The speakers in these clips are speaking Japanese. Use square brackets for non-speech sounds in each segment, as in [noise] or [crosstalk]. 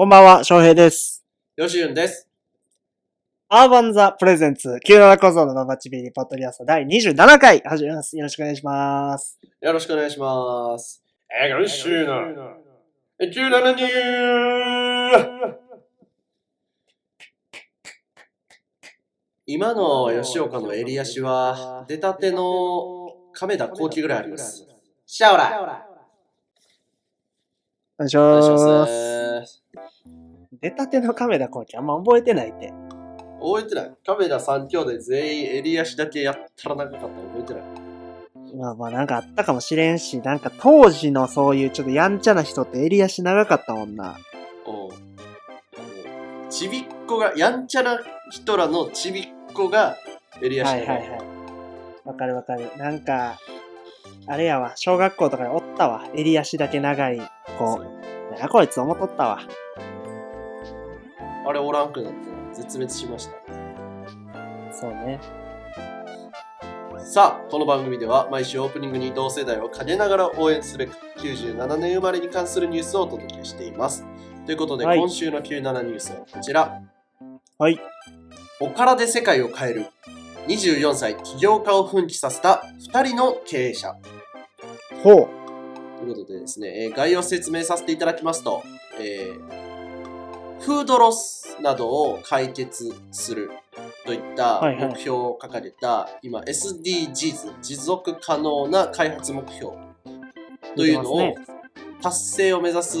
こんばんは、翔平です。よしゆんです。アーバンザプレゼンツ97小僧のババチビリポッドキャスト第27回始めます。よろしくお願いします。よろしくお願いします。えー、今週の17ニュー今の吉岡の襟足は出たての亀田光輝ぐらいあります。シャオラお願いしま。す。出たてのカメラコーチあんま覚えてないって。覚えてない亀田三兄弟全員襟足だけやったら長かった覚えてないまあまあなんかあったかもしれんし、なんか当時のそういうちょっとやんちゃな人って襟足長かったもんな。うんちびっこが、やんちゃな人らのちびっこが襟足長い。はいはいはい。わかるわかる。なんか、あれやわ、小学校とかにおったわ。襟足だけ長い子。なあこいつ思っとったわ。あれおらんくなって絶滅しました。そうね。さあ、この番組では毎週オープニングに同世代を陰ながら応援すべく97年生まれに関するニュースをお届けしています。ということで、はい今週の97ニュースはこちら。はい。おからで世界を変える24歳起業家を奮起させた2人の経営者。ほう。ということでですね、えー概要を説明させていただきますと、えーフードロスなどを解決するといった目標を掲げた、今 SDGs 持続可能な開発目標というのを達成を目指す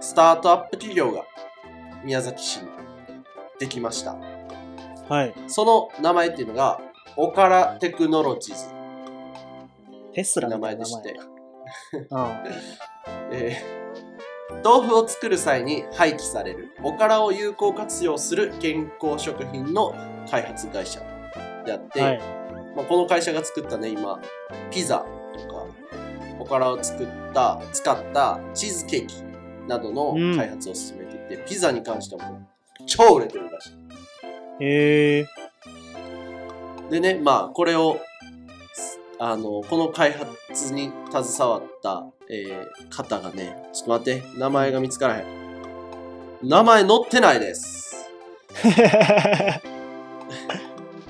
スタートアップ企業が宮崎市にできました。はい。その名前っていうのが、オカラテクノロジーズテスラ名みたいな名前でして前。、[laughs] えー豆腐を作る際に廃棄されるおからを有効活用する健康食品の開発会社であって、うん。はい。まあ、この会社が作ったね今ピザとかおからを作った使ったチーズケーキなどのうん開発を進めていて、ピザに関してはもう超売れてるらしいへえ。でねまあこれをあのこの開発に携わった、えー方がねちょっと待って名前が見つからへん。名前載ってないです。[laughs]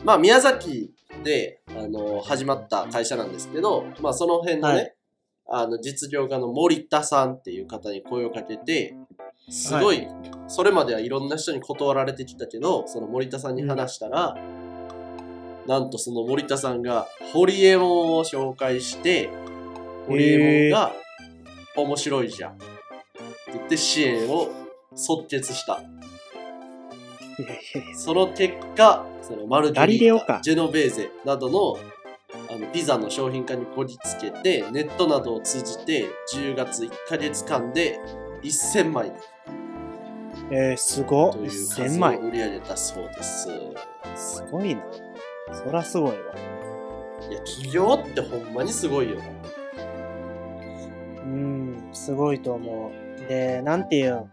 まあ宮崎であの始まった会社なんですけど、まあ、その辺のね、はい。あの実業家の森田さんっていう方に声をかけてすごい、それまではいろんな人に断られてきたけどその森田さんに話したら、なんとその森田さんがホリエモンを紹介してホリエモンが面白いじゃんって言って支援を即決した。その結果、そのマルゲガリータ、ジェノベーゼなどのあのピザの商品化にこぎつけて、ネットなどを通じて10月1ヶ月間で1000枚えー、すごっ。という1000数を枚。売り上げたそうです。すごいな。そらすごいわ。いや、企業ってほんまにすごいよな。うん、すごいと思う。で、なんていうん。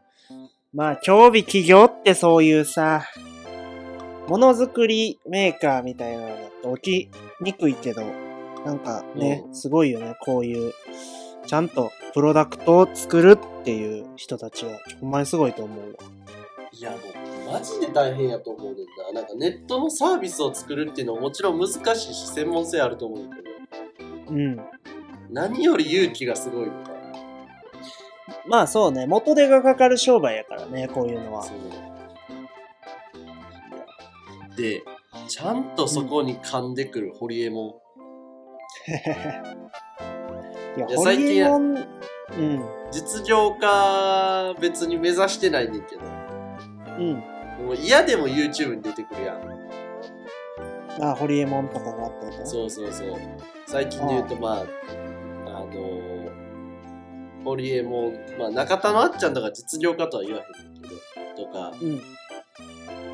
まあ、競技企業ってそういうさ、ものづくりメーカーみたいなのだと起きにくいけど、なんかね、うんすごいよね、こういう、ちゃんとプロダクトを作るっていう人たちは、ほんまにすごいと思うわ。いや、もうマジで大変やと思うねんな。なんかネットのサービスを作るっていうのはもちろん難しいし、専門性あると思うんだけど、うん。何より勇気がすごいのか。まあそうね、元手がかかる商売やからね、こういうのはで、ちゃんとそこに噛んでくるホリエモ [laughs] いや、いやホリエモン、うん。ン。実業家別に目指してないねんけど、うん。もう嫌でも YouTube に出てくるやん。あ、ホリエモンとかがあったと。そうそうそう。最近で言うと、まあ、あのー、ホリエモン、まあ中田のあっちゃんとか実業家とは言わへんけど、とか、うん。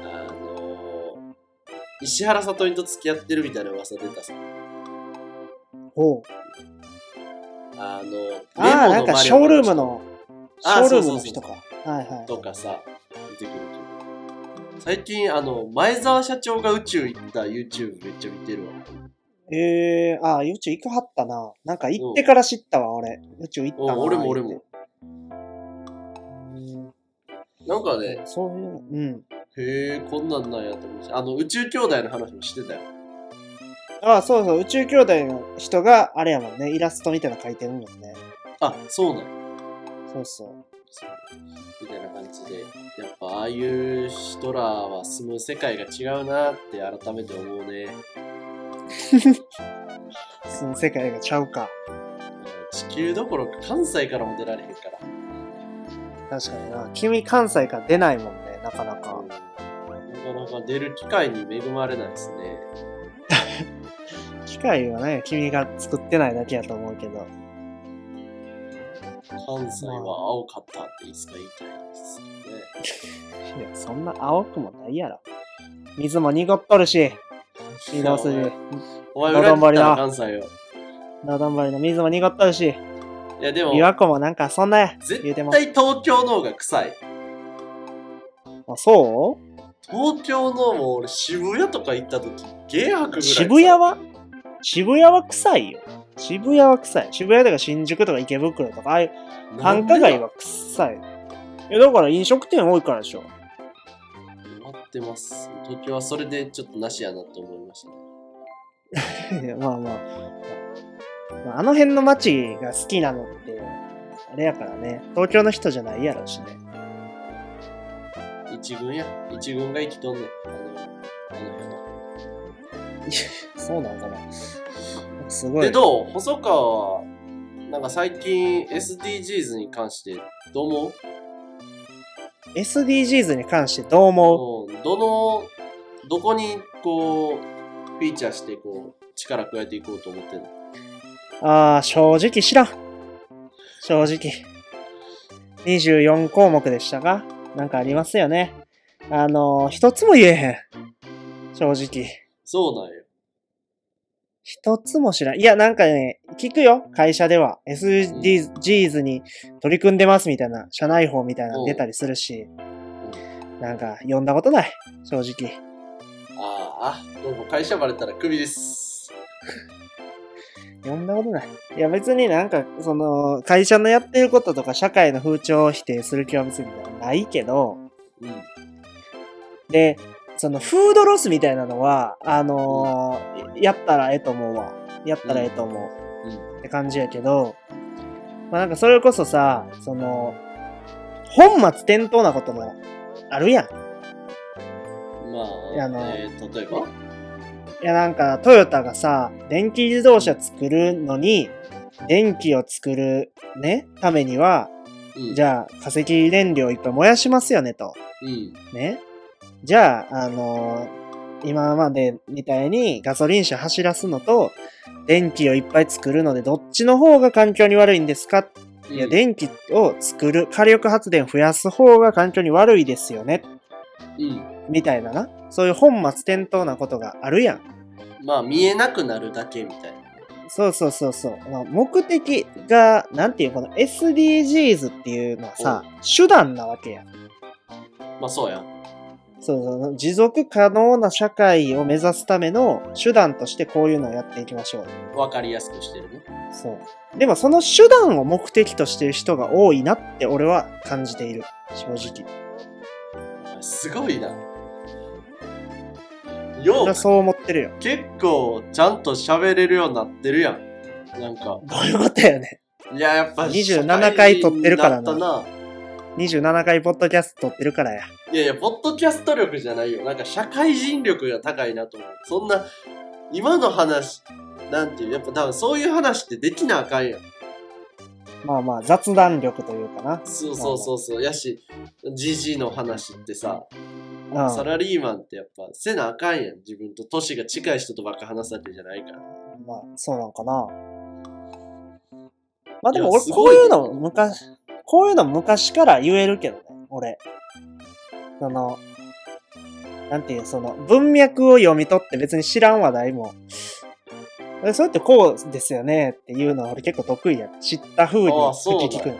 あのー、石原さとみと付き合ってるみたいな噂出たさ。ほう。あの、ああ、なんかショールームのの、シあョールームの人か。はいはい。とかさ、出てくるけど。最近、あの、前澤社長が宇宙行った YouTube めっちゃ見てるわ。ええー、ああ、宇宙行くはったな。なんか行ってから知ったわ、俺。宇宙行ったな。うん俺も俺も。なんかね、そういう、うん。へえ、こんなんなんやと思うし、あの、宇宙兄弟の話もしてたよ。ああ、そうそう、宇宙兄弟の人が、あれやもんね、イラストみたいなの描いてるもんね。あ、そうなんやそうそう。そうみたいな感じで、やっぱああいう人らは住む世界が違うなって改めて思うね。[laughs] その世界がちゃうか。地球どころか関西からも出られへんから。確かにな。君関西から出ないもんね、なかなか。なかなか出る機会に恵まれないですね。[laughs] 機械はね、君が作ってないだけやと思うけど。関西は青かったっていつか言いたいですよね。[laughs] いや、そんな青くもないやろ。水も濁っとるし、水道筋。お前裏切ったな関西よ。などんばりの水も濁っとるし、いやでも、琵琶湖もなんかそんなや言うても。絶対東京の方が臭い。あ、そう？東京のもう俺渋谷とか行った時、ゲー吐くぐらい。渋谷は？渋谷は臭いよ。渋谷は臭い。渋谷とか新宿とか池袋とか、ああいう繁華街は臭い。いや、だから飲食店多いからでしょ。待ってます。東京はそれでちょっとなしやなって思いましたね。[laughs] まあまあ。まあ、あの辺の街が好きなのって、あれやからね。東京の人じゃないやろしね。一軍や。一軍が生きとんねん。あの、あの辺は。そうなんかな。すごい。で、どう？細川は、なんか最近 SDGs に関してどう思う？SDGs に関してどう思う？うんどの、どこにこう、フィーチャーしてこう、力加えていこうと思ってんの？ああ、正直知らん。正直。24項目でしたが、なんかありますよね。あのー一つも言えへん。正直。そうなんよ。一つも知らん。いや、なんかね、聞くよ。会社では。SDGs に取り組んでますみたいな、社内法みたいなの出たりするし、なんか読んだことない。正直。ああ、どうも会社バレたらクビです。[laughs] 読んだことない。いや別になんか、その、会社のやってることとか社会の風潮を否定する気は別にないけど、うん。で、そのフードロスみたいなのは、あのーやったらええと思うわ。やったらええと思う。うん。って感じやけど、まあなんかそれこそさ、その、本末転倒なこともあるやん。まああ、のえー、例えば？いやなんかトヨタがさ、電気自動車作るのに、電気を作るね、ためには、うん。じゃあ化石燃料いっぱい燃やしますよねと。うん。ね。じゃあ、あのー今までみたいにガソリン車走らすのと、電気をいっぱい作るので、どっちの方が環境に悪いんですか？いや、うん電気を作る、火力発電増やす方が環境に悪いですよね。うん。みたいなな。そういう本末転倒なことがあるやん。まあ、見えなくなるだけみたいな。そうそうそうそう。まあ目的が、なんていう、この SDGs っていうのはさ、手段なわけやん。まあ、そうや。そうそう。持続可能な社会を目指すための手段としてこういうのをやっていきましょう。わかりやすくしてるね。そう。でもその手段を目的としてる人が多いなって俺は感じている。正直。すごいな。ようそう思ってるよ。結構、ちゃんと喋れるようになってるやん。なんか、[laughs] どういうことやねいや、やっぱ、27回撮ってるからなな。27回ポッドキャスト撮ってるからや。いやいや、ポッドキャスト力じゃないよ。なんか、社会人力が高いなと思う。そんな、今の話、なんていう、やっぱ多分そういう話ってできなあかんやん。まあまあ雑談力というかな。そうそうそうそう。やし、じじの話ってさ、うんサラリーマンってやっぱせなあかんやん。自分と年が近い人とばっか話すわけじゃないから。まあ、そうなんかな。まあでも俺こういうの昔、こういうの昔から言えるけどね、俺。その、なんていう、その文脈を読み取って別に知らん話題も、えそうやってこうですよねっていうのは俺結構得意や。知った風に口聞くの。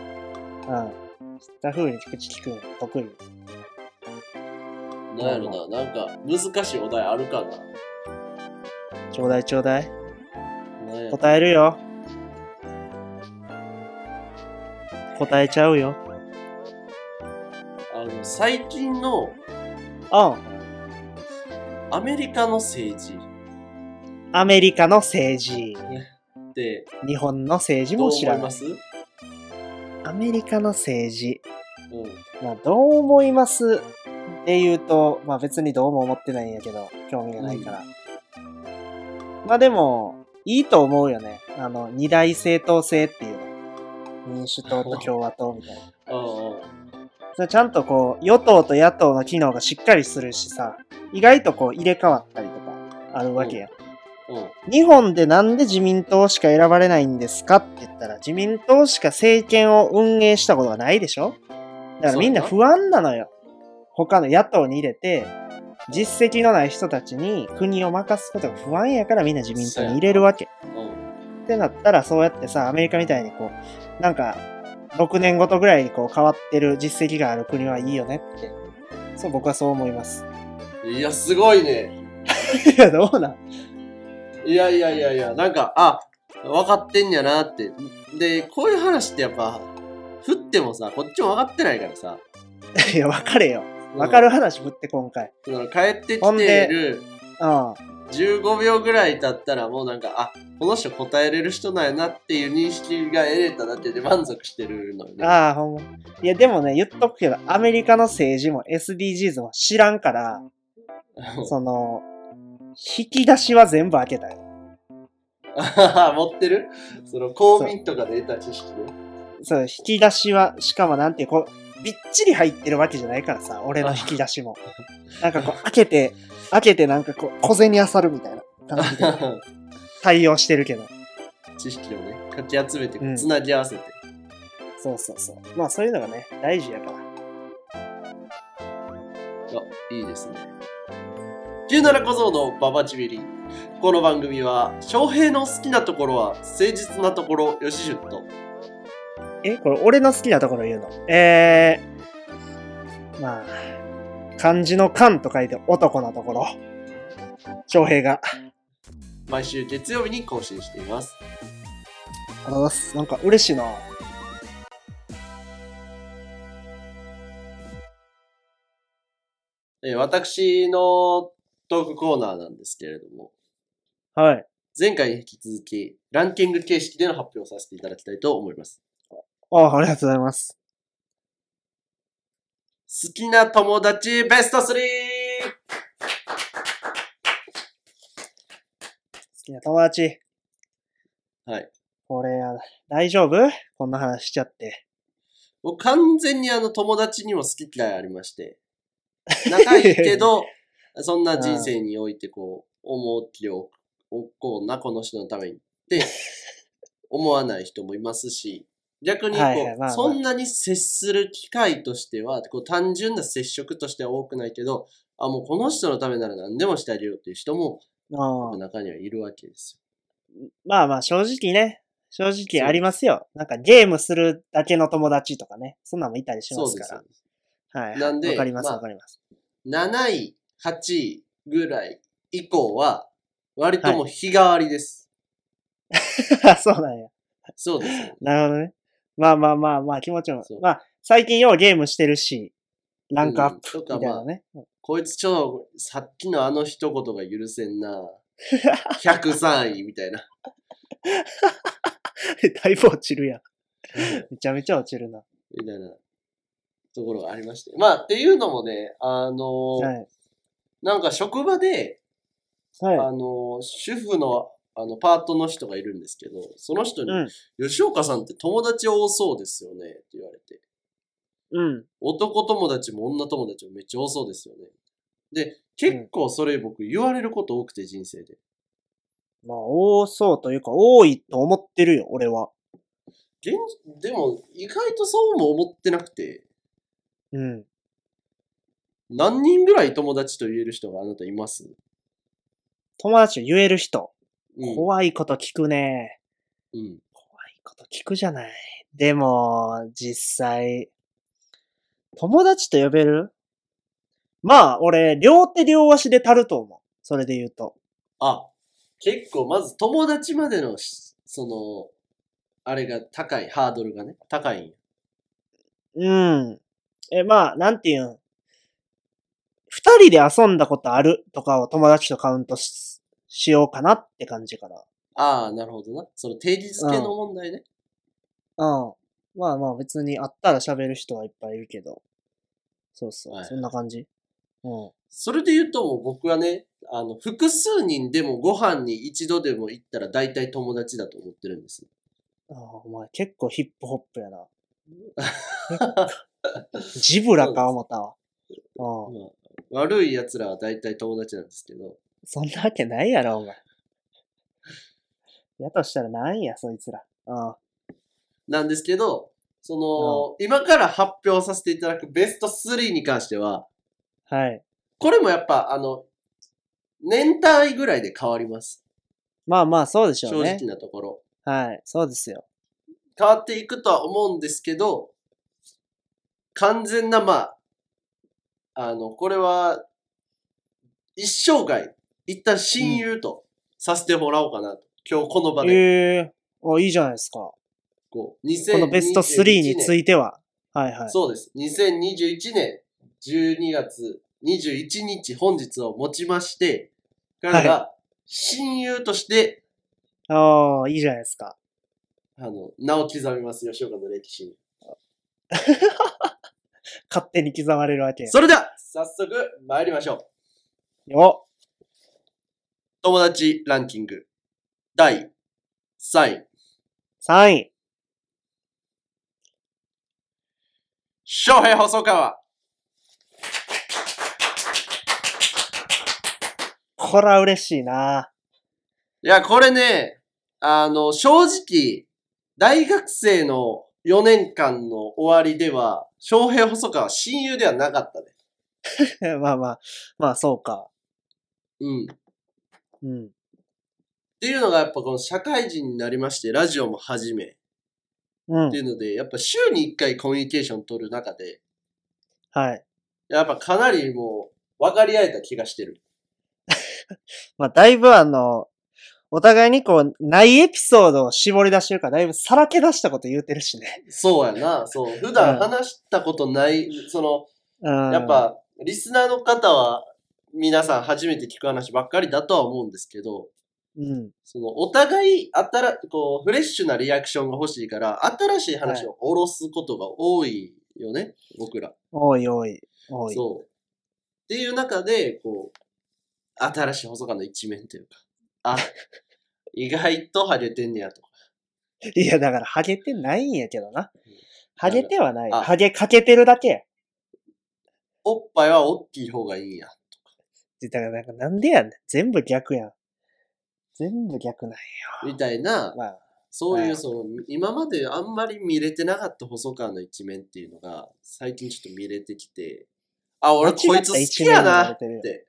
うん。知った風に口聞くの得意。なんやろな、なんか難しいお題あるかな。ちょうだいちょうだい。答えるよ。答えちゃうよ。ああの、最近のうん。アメリカの政治アメリカの政治。って日本の政治どうも知らない。思いますアメリカの政治。うん。まあ、どう思います？って言うと、まあ別にどうも思ってないんやけど、興味がないから。まあでも、いいと思うよね。あの、二大政党制っていうの。民主党と共和党みたいな。それちゃんとこう、与党と野党の機能がしっかりするしさ、意外とこう入れ替わったりとかあるわけや。うん。日本でなんで自民党しか選ばれないんですかって言ったら、自民党しか政権を運営したことがないでしょ？だからみんな不安なのよ。他の野党に入れて、実績のない人たちに国を任すことが不安やからみんな自民党に入れるわけ。うん。ってなったらそうやってさ、アメリカみたいにこう、なんか、6年ごとぐらいにこう変わってる実績がある国はいいよねって。そう、僕はそう思います。いや、すごいね。[laughs] いや、どうなん？いやいやいやいや、なんか、あ、分かってんやなって。で、こういう話ってやっぱ、振ってもさ、こっちも分かってないからさ。[laughs] いや、分かれよ。分かる話振って今回。その帰ってきてるうん。15秒ぐらい経ったらもうなんか、あ、この人答えれる人なんやなっていう認識が得れただけで満足してるのよね。ああ、ほんま。いや、でもね、言っとくけど、アメリカの政治も SDGs も知らんから、その、引き出しは全部開けたよ。[laughs] 持ってる？その公民とかで得た知識で？そう、引き出しは、しかもなんていう、こう、びっちり入ってるわけじゃないからさ、俺の引き出しも。[laughs] なんかこう、開けて、開けてなんかこう、小銭漁るみたいな感じで [laughs] 対応してるけど。知識をね、かき集めてうんつなぎ合わせて。そうそうそう。まあそういうのがね、大事やから。あ、いいですね。17小僧のババチビリ。この番組は、翔平の好きなところは誠実なところ、よしじゅっと。え、これ俺の好きなところ言うの？えー、まあ、漢字の漢と書いて男のところ。翔平が。毎週月曜日に更新しています。ありがとうございます。なんか嬉しいな。えー私のトークコーナーなんですけれども、はい。前回に引き続き、ランキング形式での発表をさせていただきたいと思います。あありがとうございます。好きな友達ベスト 3! 好きな友達。はい。これ、大丈夫？こんな話しちゃって。もう完全にあの友達にも好き嫌いありまして、仲いいけど、[laughs] そんな人生においてこう、思っておこうな、この人のためにって思わない人もいますし、逆にこう、はいはいまあまあそんなに接する機会としては、こう単純な接触としては多くないけど、あ、もうこの人のためなら何でもしてあげようっていう人も中にはいるわけですまあまあ正直ね。正直ありますよ。なんかゲームするだけの友達とかね。そんなんもいたりしよ。まそうですすからよ。。はい。なんでわかりますまあわかります。7位、8位ぐらい以降は、割ともう日替わりです。[laughs] そうなんや。そうですよ。なるほどね。まあまあまあまあ気持ちもそう。まあ最近ようゲームしてるし、ランクアップうんとかみたいなね。こいつちょ、さっきのあの一言が許せんな。[laughs] 103位みたいな。[laughs] だいぶ落ちるやん。めちゃめちゃ落ちるな。みたいなところがありまして。まあ、っていうのもね、あのーはい。なんか職場で、はい。あのー主婦の、あの、パートの人がいるんですけど、その人に、うん。吉岡さんって友達多そうですよねって言われて。うん。男友達も女友達もめっちゃ多そうですよね。で、結構それ僕言われること多くて人生で。まあ多そうというか多いと思ってるよ、俺は。現でも意外とそうも思ってなくて、うん。何人ぐらい友達と言える人があなたいます？友達を言える人。うん。怖いこと聞くね。うん。怖いこと聞くじゃない。でも、実際、友達と呼べる？まあ、俺、両手両足で足ると思う。それで言うと。あ、結構まず友達までのし、その、あれが高い、ハードルがね、高いんや。うん。え、まあ、なんていうん？二人で遊んだことある？とかを友達とカウントししようかなって感じかな。ああ、なるほどな。その定義付けの問題ね。うん。まあまあ別に会ったら喋る人はいっぱいいるけど。そうそう。はいそんな感じ。うん。それで言うと僕はね、あの、複数人でもご飯に一度でも行ったら大体友達だと思ってるんです。ああ、お前結構ヒップホップやな。ジブラか思ったわ。うん。まあ悪い奴らは大体友達なんですけど、そんなわけないやろ、お前。やとしたらなんや、そいつら。うん。なんですけど、その、今から発表させていただくベスト3に関しては、はい。これもやっぱ、あの、年単位ぐらいで変わります。まあまあ、そうでしょ正うね直。なところ。はい。そうですよ。変わっていくとは思うんですけど、完全な、まあ、あの、これは、一生涯、一旦親友とさせてもらおうかなと。今日この場で。ええお、いいじゃないですか。ここう2021のベスト3についいては。はいはい。そうです。2021年12月21日本日をもちまして、彼が親友として、ああ、いいじゃないですか。あの、名を刻みます、吉岡の歴史に。[laughs] 勝手に刻まれるわけ。それでは、早速参りましょう。よ友達ランキング第3位、3位。翔平細川。こら嬉しいな。いや、これね、あの、正直、大学生の4年間の終わりでは、翔平細川は親友ではなかったね。[laughs] まあまあ、まあそうか。うん。っうん。ていうのがやっぱこの社会人になりまして、ラジオも始め、うんってい。うので、やっぱ週に1回コミュニケーション取る中で、はい。やっぱかなりもう、分かり合えた気がしてる。[laughs] まあだいぶあの、お互いにこう、ないエピソードを絞り出してるから、だいぶさらけ出したこと言うてるしね。そうやな。そう。普段話したことない、その、うん。やっ、ぱ、リスナーの方は、皆さん初めて聞く話ばっかりだとは思うんですけど、うん。その、お互い、あたら、こう、フレッシュなリアクションが欲しいから、新しい話を下ろすことが多いよね、僕ら。多い多い。多い。そう。っていう中で、こう、新しい細川の一面というか、あ、意外とハゲてんねやとか。いや、だから、ハゲてないんやけどな。ハゲてはない。あハゲかけてるだけや。おっぱいは大きい方がいいんや。だから、なんか、なんでやねん。全部逆やん。全部逆なんや。みたいな、まあ、そういう、はいその、今まであんまり見れてなかった細川の一面っていうのが、最近ちょっと見れてきて、あ、俺こいつ好きやなって、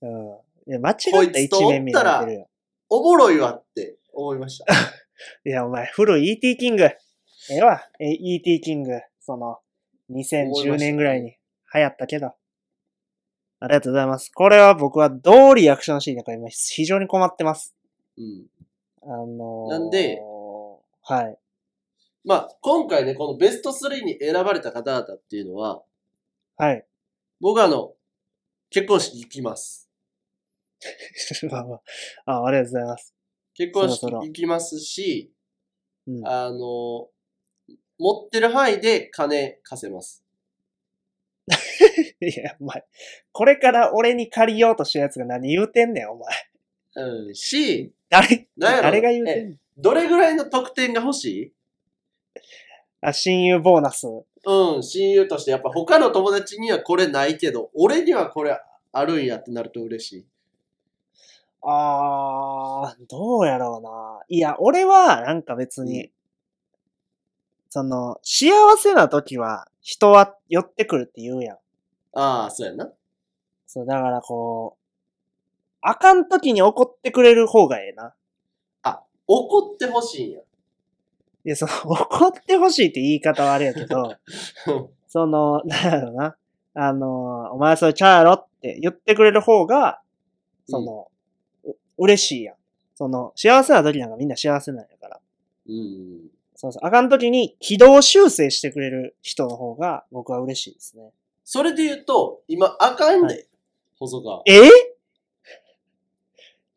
うん。いや、間違った一面見られてるよ。おもろいわって思いました。[laughs] いや、お前、古い ET キング。ええわ。え、ET キング。その、2010年ぐらいに流行ったけど。ありがとうございます。これは僕はどうリアクションしていいのか今非常に困ってます。うん。あのー、なんで、はい。まあ、今回ね、このベスト3に選ばれた方々っていうのは、はい。僕はあの、結婚式行きます。[laughs] まあまああ、ありがとうございます。結婚式そろそろ行きますし、うん。あの、持ってる範囲で金貸せます。[laughs] いや、お前、これから俺に借りようとしたやつが何言うてんねん、お前。うん、し、誰、なんやろ？誰が言うてんねん。どれぐらいの得点が欲しい？あ、親友ボーナス。うん、親友としてやっぱ他の友達にはこれないけど、俺にはこれあるんやってなると嬉しい。あー、どうやろうな。いや、俺は、なんか別に、その、幸せな時は、人は寄ってくるって言うやん。ああ、そうやな。そう、だからこう、あかん時に怒ってくれる方がええな。あ、怒ってほしいんや。いや、その、[laughs] 怒ってほしいって言い方はあれやけど、[laughs] その、なんやろな。あの、お前それちゃうやろって言ってくれる方が、その、う嬉しいやん。その、幸せな時なんかみんな幸せなんやから。うん。そうそう。あかん時に軌道修正してくれる人の方が僕は嬉しいですね。それで言うと、今、あかんで、は細川。え？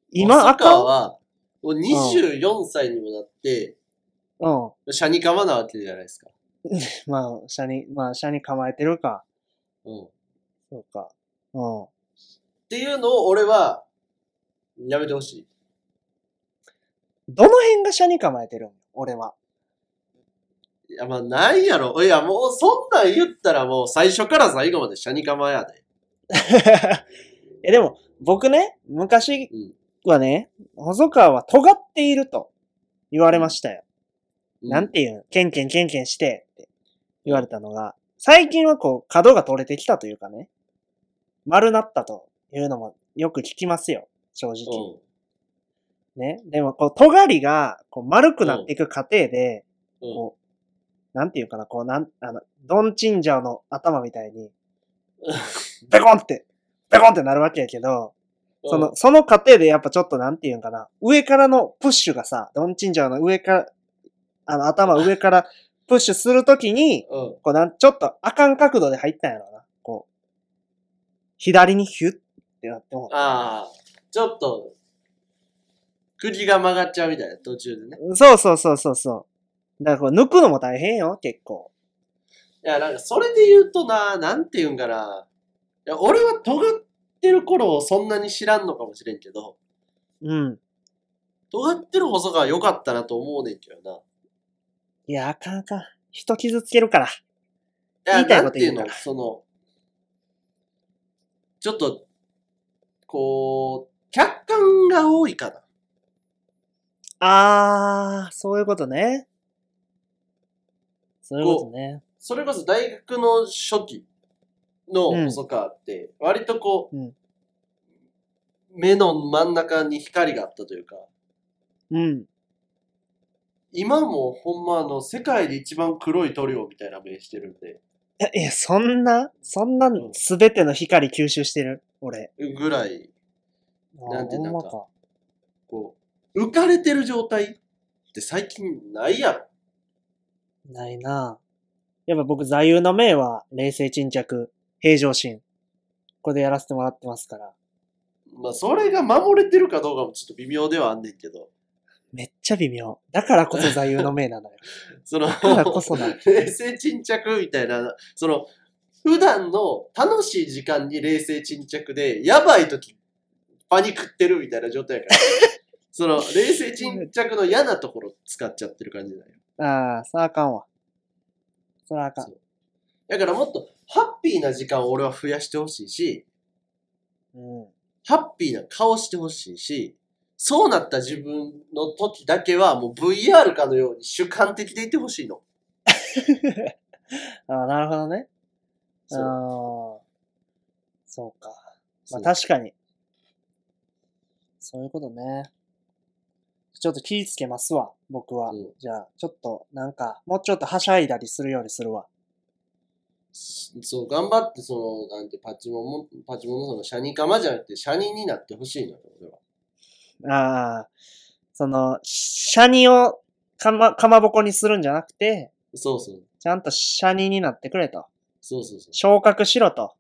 今あ細川かは、もう24歳にもなって、んうん。シャニカマなわけじゃないですか。[laughs] まあ、車に、まあ、車に構えてるか。うん。っそうか。うん。ていうのを俺は、やめてほしい。どの辺が車に構えてるん？俺は。いや、まあ、ないやろ。いや、もう、そんなん言ったらもう、最初から最後までシャニカマやで。[laughs] え、でも、僕ね、昔うんはね、細川は尖っていると言われましたよ。なんていうの？ケンケンケンケンしてって言われたのが、最近はこう、角が取れてきたというかね、丸なったというのもよく聞きますよ、正う直。ん。ね。でも、こう、尖りが、こう、丸くなっていく過程で、うん。こう、なんていうかな、こう、なん、あの、ドンチンジャーの頭みたいに、[laughs] ベコンって、ベコンってなるわけやけど、その、その過程でやっぱちょっとなんていうんかな、上からのプッシュがさ、ドンチンジャーの上から、あの、頭上からプッシュするときに、うん。こうなん、ちょっとあかん角度で入ったんやろな。こう、左にヒュッってなっても。ああ、ちょっと、釘が曲がっちゃうみたいな、途中でね。そうそうそうそうそう。だからこれ抜くのも大変よ、結構。いや、なんか、それで言うとな、なんて言うんかな。いや、俺は尖ってる頃をそんなに知らんのかもしれんけど、うん。尖ってる細川良かったなと思うねんけどな。いや、あかんあかん。人傷つけるから。いや、言いたいなんていうのこと言うからその、ちょっと、こう、客観が多いかな。あー、そういうことね。そういうことね。それこそ大学の初期の細川って、割とこう、うん目の真ん中に光があったというか、うん。今もほんまあの、世界で一番黒い塗料みたいな目してるんで、え、いや、そんな、そんなうんすべての光吸収してる？俺。ぐらい、なんてなんかほこう、浮かれてる状態って最近ないやろ。ないなやっぱ僕座右の銘は、冷静沈着、平常心。これでやらせてもらってますから。まあ、それが守れてるかどうかもちょっと微妙ではあんねんけど、めっちゃ微妙。だからこそ座右の銘なのよ。[laughs] その、だからこそな。冷静沈着みたいな、その、普段の楽しい時間に冷静沈着で、やばい時、パニクってるみたいな状態やから。[laughs] その、冷静沈着の嫌なところ使っちゃってる感じだよ。ああ、さああかんわ。そらあかん。だからもっと、ハッピーな時間を俺は増やしてほしいし、うん。ハッピーな顔してほしいし、そうなった自分の時だけはもう VR かのように主観的でいてほしいの。[laughs] ああ、なるほどね。ああそう。そうか。まあそう確かに。そういうことね。ちょっと気ぃつけますわ、僕は。うんじゃあ、ちょっと、なんか、もうちょっとはしゃいだりするようにするわ。そう、頑張って、その、なんて、パチモンも、パチモンのその、シャニカマじゃなくて、シャニになってほしいのよ、俺は。ああ、その、シャニをかま、かまぼこにするんじゃなくて、そうそう。ちゃんとシャニになってくれと。そうそうそう。昇格しろと。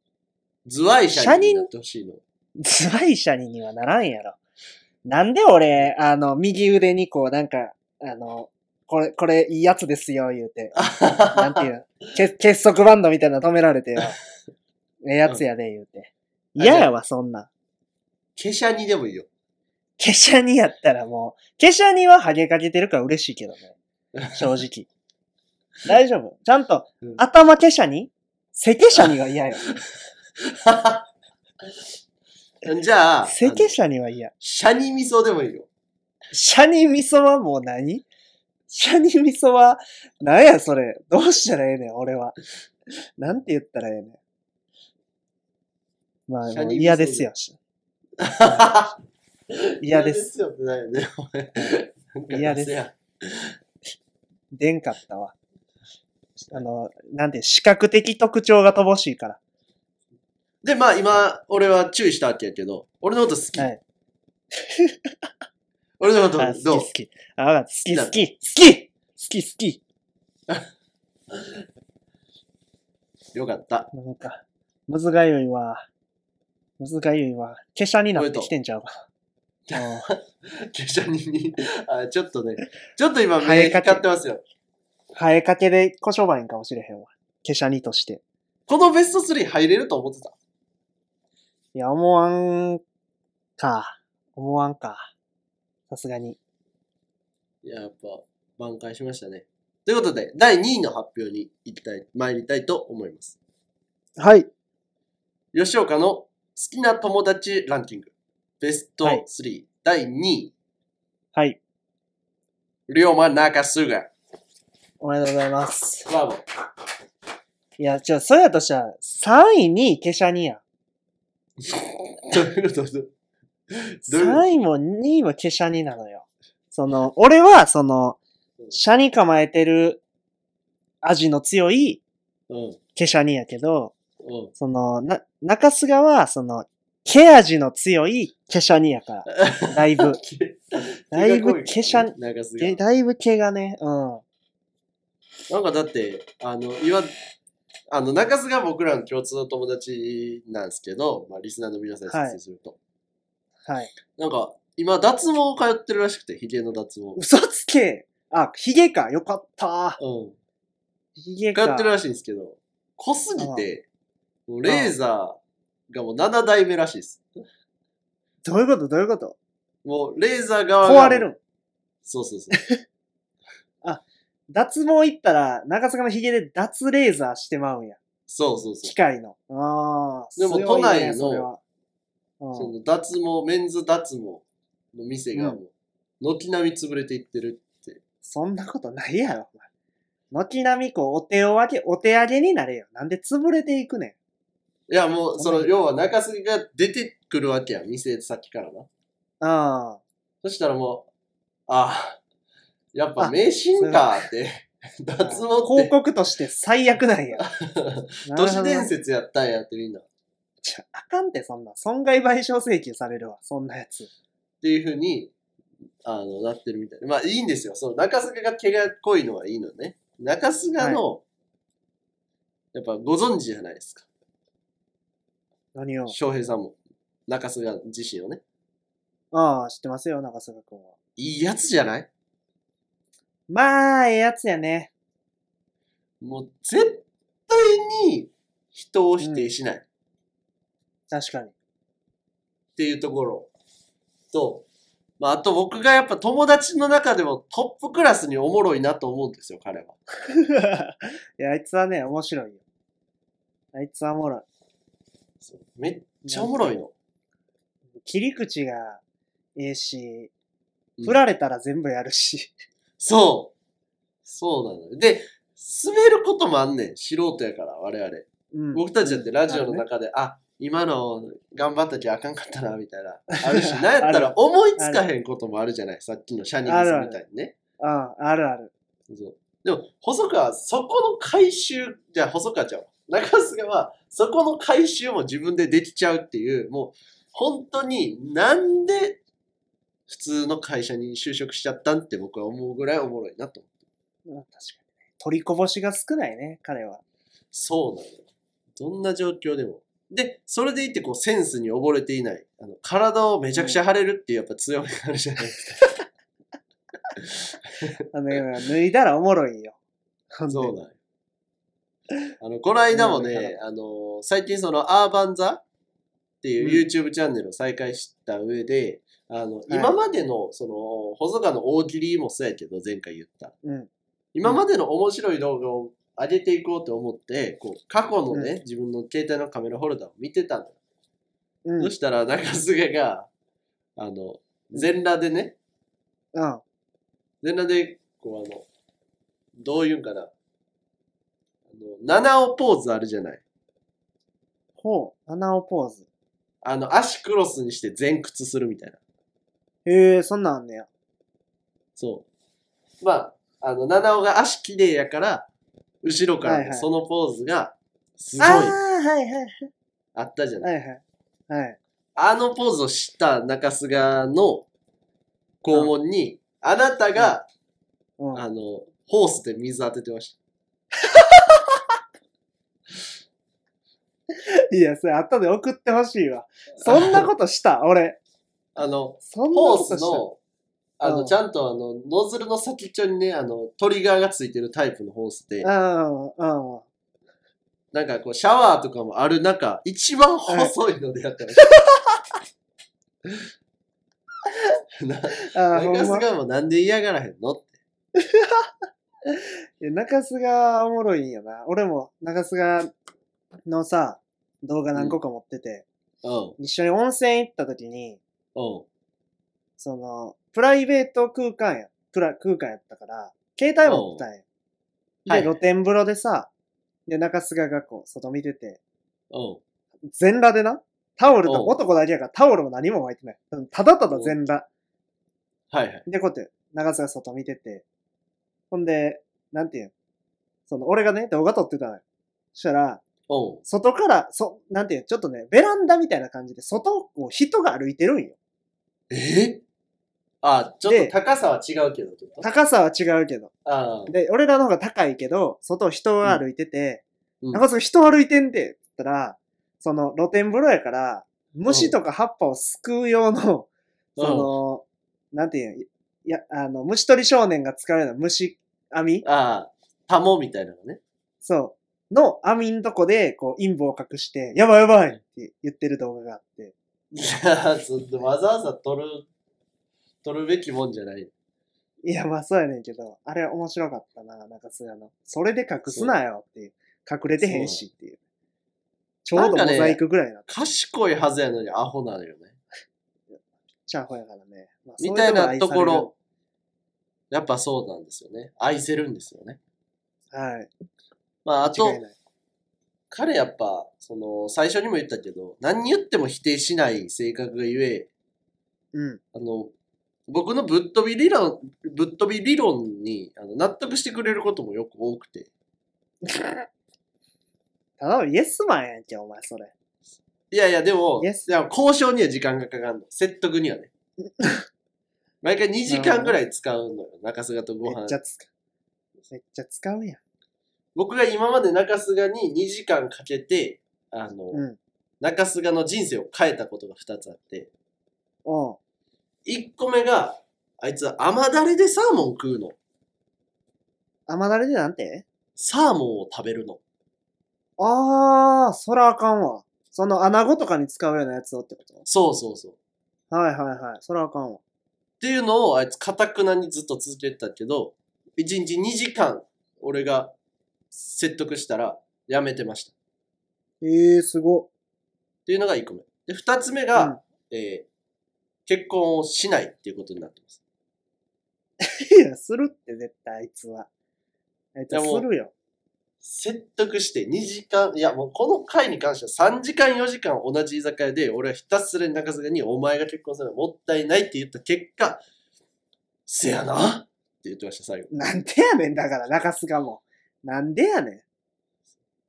ズワイシャニになってほしいの。ズワイシャニにはならんやろ。なんで俺、あの、右腕にこう、なんか、あの、これ、これいいやつですよ、言うて。[laughs] なんていうの結結束バンドみたいなの止められてよ。ええやつやで、言うて。嫌やわ、そんなん。ケシャニでもいいよ。ケシャニやったらもう、ケシャニはハゲかけてるから嬉しいけどね。正直。[laughs] 大丈夫ちゃんとうん、頭ケシャニ背ケシャニが嫌よ。[laughs] じゃあ、背ケシャニは嫌。シャニ味噌でもいいよ。シャニ味噌はもう何？シャニ味噌は、なんやそれ？どうしたらええねん、俺は。なんて言ったらええねん。まあ、嫌ですよ。嫌です。嫌ですや出んかったわ。あの、なんて、視覚的特徴が乏しいから。で、まあ今、俺は注意したわけやけど、俺のこと好き？はい。[laughs] 俺のことあ、好きどう好き。好き好き好き。好き好き。[laughs] よかった。なんか、むずがゆいわ。むずがゆいわ。華奢になってきてんちゃうか？うん [laughs] 華奢にに、あ、ちょっとね、ちょっと今目光ってますよ。生えかけで小商売かもしれへんわ。華奢にとして。このベスト3入れると思ってた。いや、思わんか。思わんか。さすがに。いや、やっぱ、挽回しましたね。ということで、第2位の発表に行きたい、参りたいと思います。はい。吉岡の好きな友達ランキング。ベストはい3、第2位、はい。龍馬中須賀。おめでとうございます。ブラボー。いや、じゃあ、そうやとしたら、3位に華奢にや。どういうこと？どういうこと？3位も2位も華奢になのよ。その、俺は、その、車に構えてる味の強いうん。華奢にやけど、うん。その、な、中須賀は、その、毛味の強い華奢にやから。[laughs] だいぶ。だいぶ華奢、中須げ賀。だいぶ毛がね、うん。なんかだって、あの、いわ、あの、中須賀僕らの共通の友達なんですけど、まあ、リスナーの皆さんに説明すると。はい。なんか、今、脱毛通ってるらしくて、髭の脱毛。嘘つけあ、髭か。よかった。うん。髭か。通ってるらしいんですけど、濃すぎて、もうレーザーがもう7代目らしいです。どういうこと？どういうこと？もうレーザー側が。壊れるんそうそうそう。[laughs] 脱毛行ったら、中塚の髭で脱レーザーしてまうんや。そうそうそう機。械の。ああ、でも都内のそれはうんその脱毛、メンズ脱毛の店がもう、軒並み潰れていってるって。そんなことないやろ。お前軒並みこう、お手を上げ、お手上げになれよ。なんで潰れていくねん。いやもう、その、要は中杉が出てくるわけやん、店先からな。あそしたらもう、ああ、やっぱ迷信かって、脱あ。毛広って告として最悪なんや。[laughs] 都市伝説。説やったんやってみんな。っちょあかんって、そんな。損害賠償請求されるわ。そんなやつ。ていうふうに、あの、なってるみたいで。まあいいんですよ。その中菅が毛が濃いのはいいのね。中菅の、やっぱご存知じゃないですか。何を？翔平さんも。中菅自身をね。ああ、知ってますよ、中菅君は。いいやつじゃない？まあ、ええやつやね。もう絶対に人を否定しない。っ確かに。ていうところと、まあ、あと僕がやっぱ友達の中でもトップクラスにおもろいなと思うんですよ、彼は。[laughs] いや、あいつはね、面白いよ。あいつはおもろい。そうめっちゃおもろいの。切り口がええし、うん振られたら全部やるし。そう。そうなのよ。で、滑ることもあんねん。素人やから、我々。うん僕たちだってラジオのうん中で、あ,、今の頑張ったきゃあかんかったな、みたいな。[laughs] あるし、なんやったら思いつかへんこともあるじゃない？さっきのシャニミスみたいにね。ああるある。そうでも、細川はそこの回収、じゃあ細川ちゃんは。中菅は、そこの回収も自分でできちゃうっていう、もう、本当になんで普通の会社に就職しちゃったんって僕は思うぐらいおもろいなと思う。うん確かにね。取りこぼしが少ないね、彼は。そうなのよ。どんな状況でも。で、それでいてこうセンスに溺れていない。あの体をめちゃくちゃ張れるっていうやっぱ強みがあるじゃないですか。[laughs] あの、脱いだらおもろいよ。そうなあの、この間もうんね、あの、最近そのアーバンザっていう YouTube チャンネルを再開した上で、あの、今までの、その、細川の大喜利もそうやけど、前回言った。うん。今までの面白い動画を上げていこうと思って、こう、過去のね、うん自分の携帯のカメラホルダーを見てたの。うん。そしたら中菅が、あの、全裸でね、うん。全裸で、こうあの、どういうんかな。あの、七尾ポーズあるじゃない。ほう、七尾ポーズ。あの、足クロスにして前屈するみたいな。へえ、そんなんあんねや。そう。まあ、あの、七尾が足綺麗やから、後ろかはいはいらそのポーズが、すごいああ、はいはいあったじゃない。はいはい。はい。あのポーズをした中菅の肛門に、あなたが、うん。あの、ホースで水当ててまし [laughs] いや、それ後で送ってほしいわ。そんなことした？俺。た。あの、そんなホースことした。の、あの、うんちゃんとあの、ノズルの先っちょにね、あの、トリガーがついてるタイプのホースで、うん、うん。なんかこう、シャワーとかもある中、一番細いのでやったらしい。なあーほんま中須。がもうなんで嫌がらへんの？[laughs] って。中洲がおもろいんよな。俺も中洲がのさ、動画何個か持ってて、うん。一緒に温泉行った時に、うん。その、プライベート空間や、プラ空間やったから、携帯持ってたんや。はいで、露天風呂でさ、で、中洲がこう、外見てて、うん。全裸でな、タオルと、おう男だけやからタオルも何も巻いてない。ただただ全裸。はいはい。で、こうやって、長瀬が外見てて、ほんで、なんていうんその、俺がね、動画撮ってたのよ。そしたら、うん。外から、そ、なんていうんちょっとね、ベランダみたいな感じで、外を人が歩いてるんよ。え？あ、ちょっでと高さは違うけど。高さは違うけど。ああ。で、俺らの方が高いけど、外を人が歩いてて、うんなんかそれ人歩いてんで、って言ったら、その露天風呂やから、虫とか葉っぱをすくう用の、うんその、なんていうや、あの、虫取り少年が使うような虫網？ああ、タモみたいなのね。そう。の網んとこで、こう、陰部を隠して、やばいやばいって言ってる動画があって。いや、そんなわざわざ撮る、撮るべきもんじゃない。いや、まあそうやねんけど、あれ面白かったな、なんかそうやの。それで隠すなよっていう。隠れてへんしっていう。ちょうどモザイクぐらいな。賢いはずやのにアホなのよね。チャーホやからね。まあみたいなとこ。ろ、やっぱそうなんですよね。愛せるんですよね。とこ愛されるまあ、あと。彼やっぱ、その、最初にも言ったけど、何言っても否定しない性格がゆえ、うん。あの、僕のぶっ飛び理論、ぶっ飛び理論にあの納得してくれることもよく多くて。ただのイエスマンやんけ、お前、それ。いやいや、でも、いや交渉には時間がかかるの。説得にはね。[laughs] 毎回2時間ぐらい使うのよ。中菅とご飯めっち。ゃ使う。めっちゃ使うやん。僕が今まで中菅に2時間かけて、あの、うん。中菅の人生を変えたことが2つあって、おう。1個目が、あいつは甘だれでサーモン食うの。甘だれでなんて？サーモンを食べるの。あー、そらあかんわ。その穴子とかに使うようなやつをってこと？そうそうそう。はいはいはい。そらあかんわ。っていうのをあいつかたくなにずっと続けてたけど、1日2時間俺が説得したらやめてました。っえー、すご。ていうのが1個目。で、2つ目うんが、えー結婚をしないっていうことになってます。[laughs] いや、するって絶対あいつは。あいつはいやもうするよ。説得して2時間、いやもうこの回に関しては3時間4時間同じ居酒屋で俺はひたすらに中塚にお前が結婚するのはもったいないって言った結果、せやなって言ってました最後。なんでやねん、だから中須賀も。なんでやねん。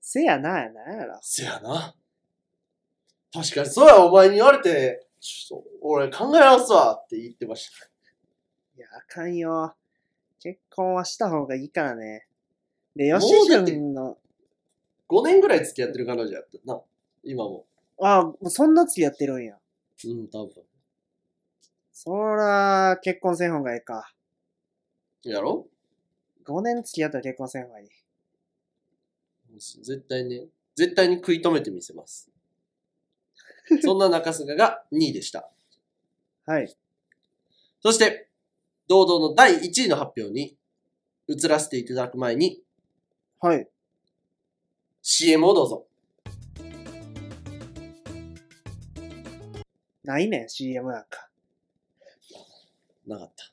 せやなやなやろ。せやな。確かにそうやお前に言われて、ちょっと俺考え直すわって言ってました。いや、あかんよ。結婚はした方がいいからね。で、もう吉だって純の、5年ぐらい付き合ってる彼女やったな。今も。あ、もうそんな付き合ってるんや。うん、多分。そら、結婚せん方がいいか。やろ？5年付き合ったら結婚せん方がいい。絶対ね、絶対に食い止めてみせます。[laughs] そんな中菅が2位でした。はい。そして、堂々の第1位の発表に移らせていただく前にはい。CM をどうぞ。ないねん、CM なんか。なかった。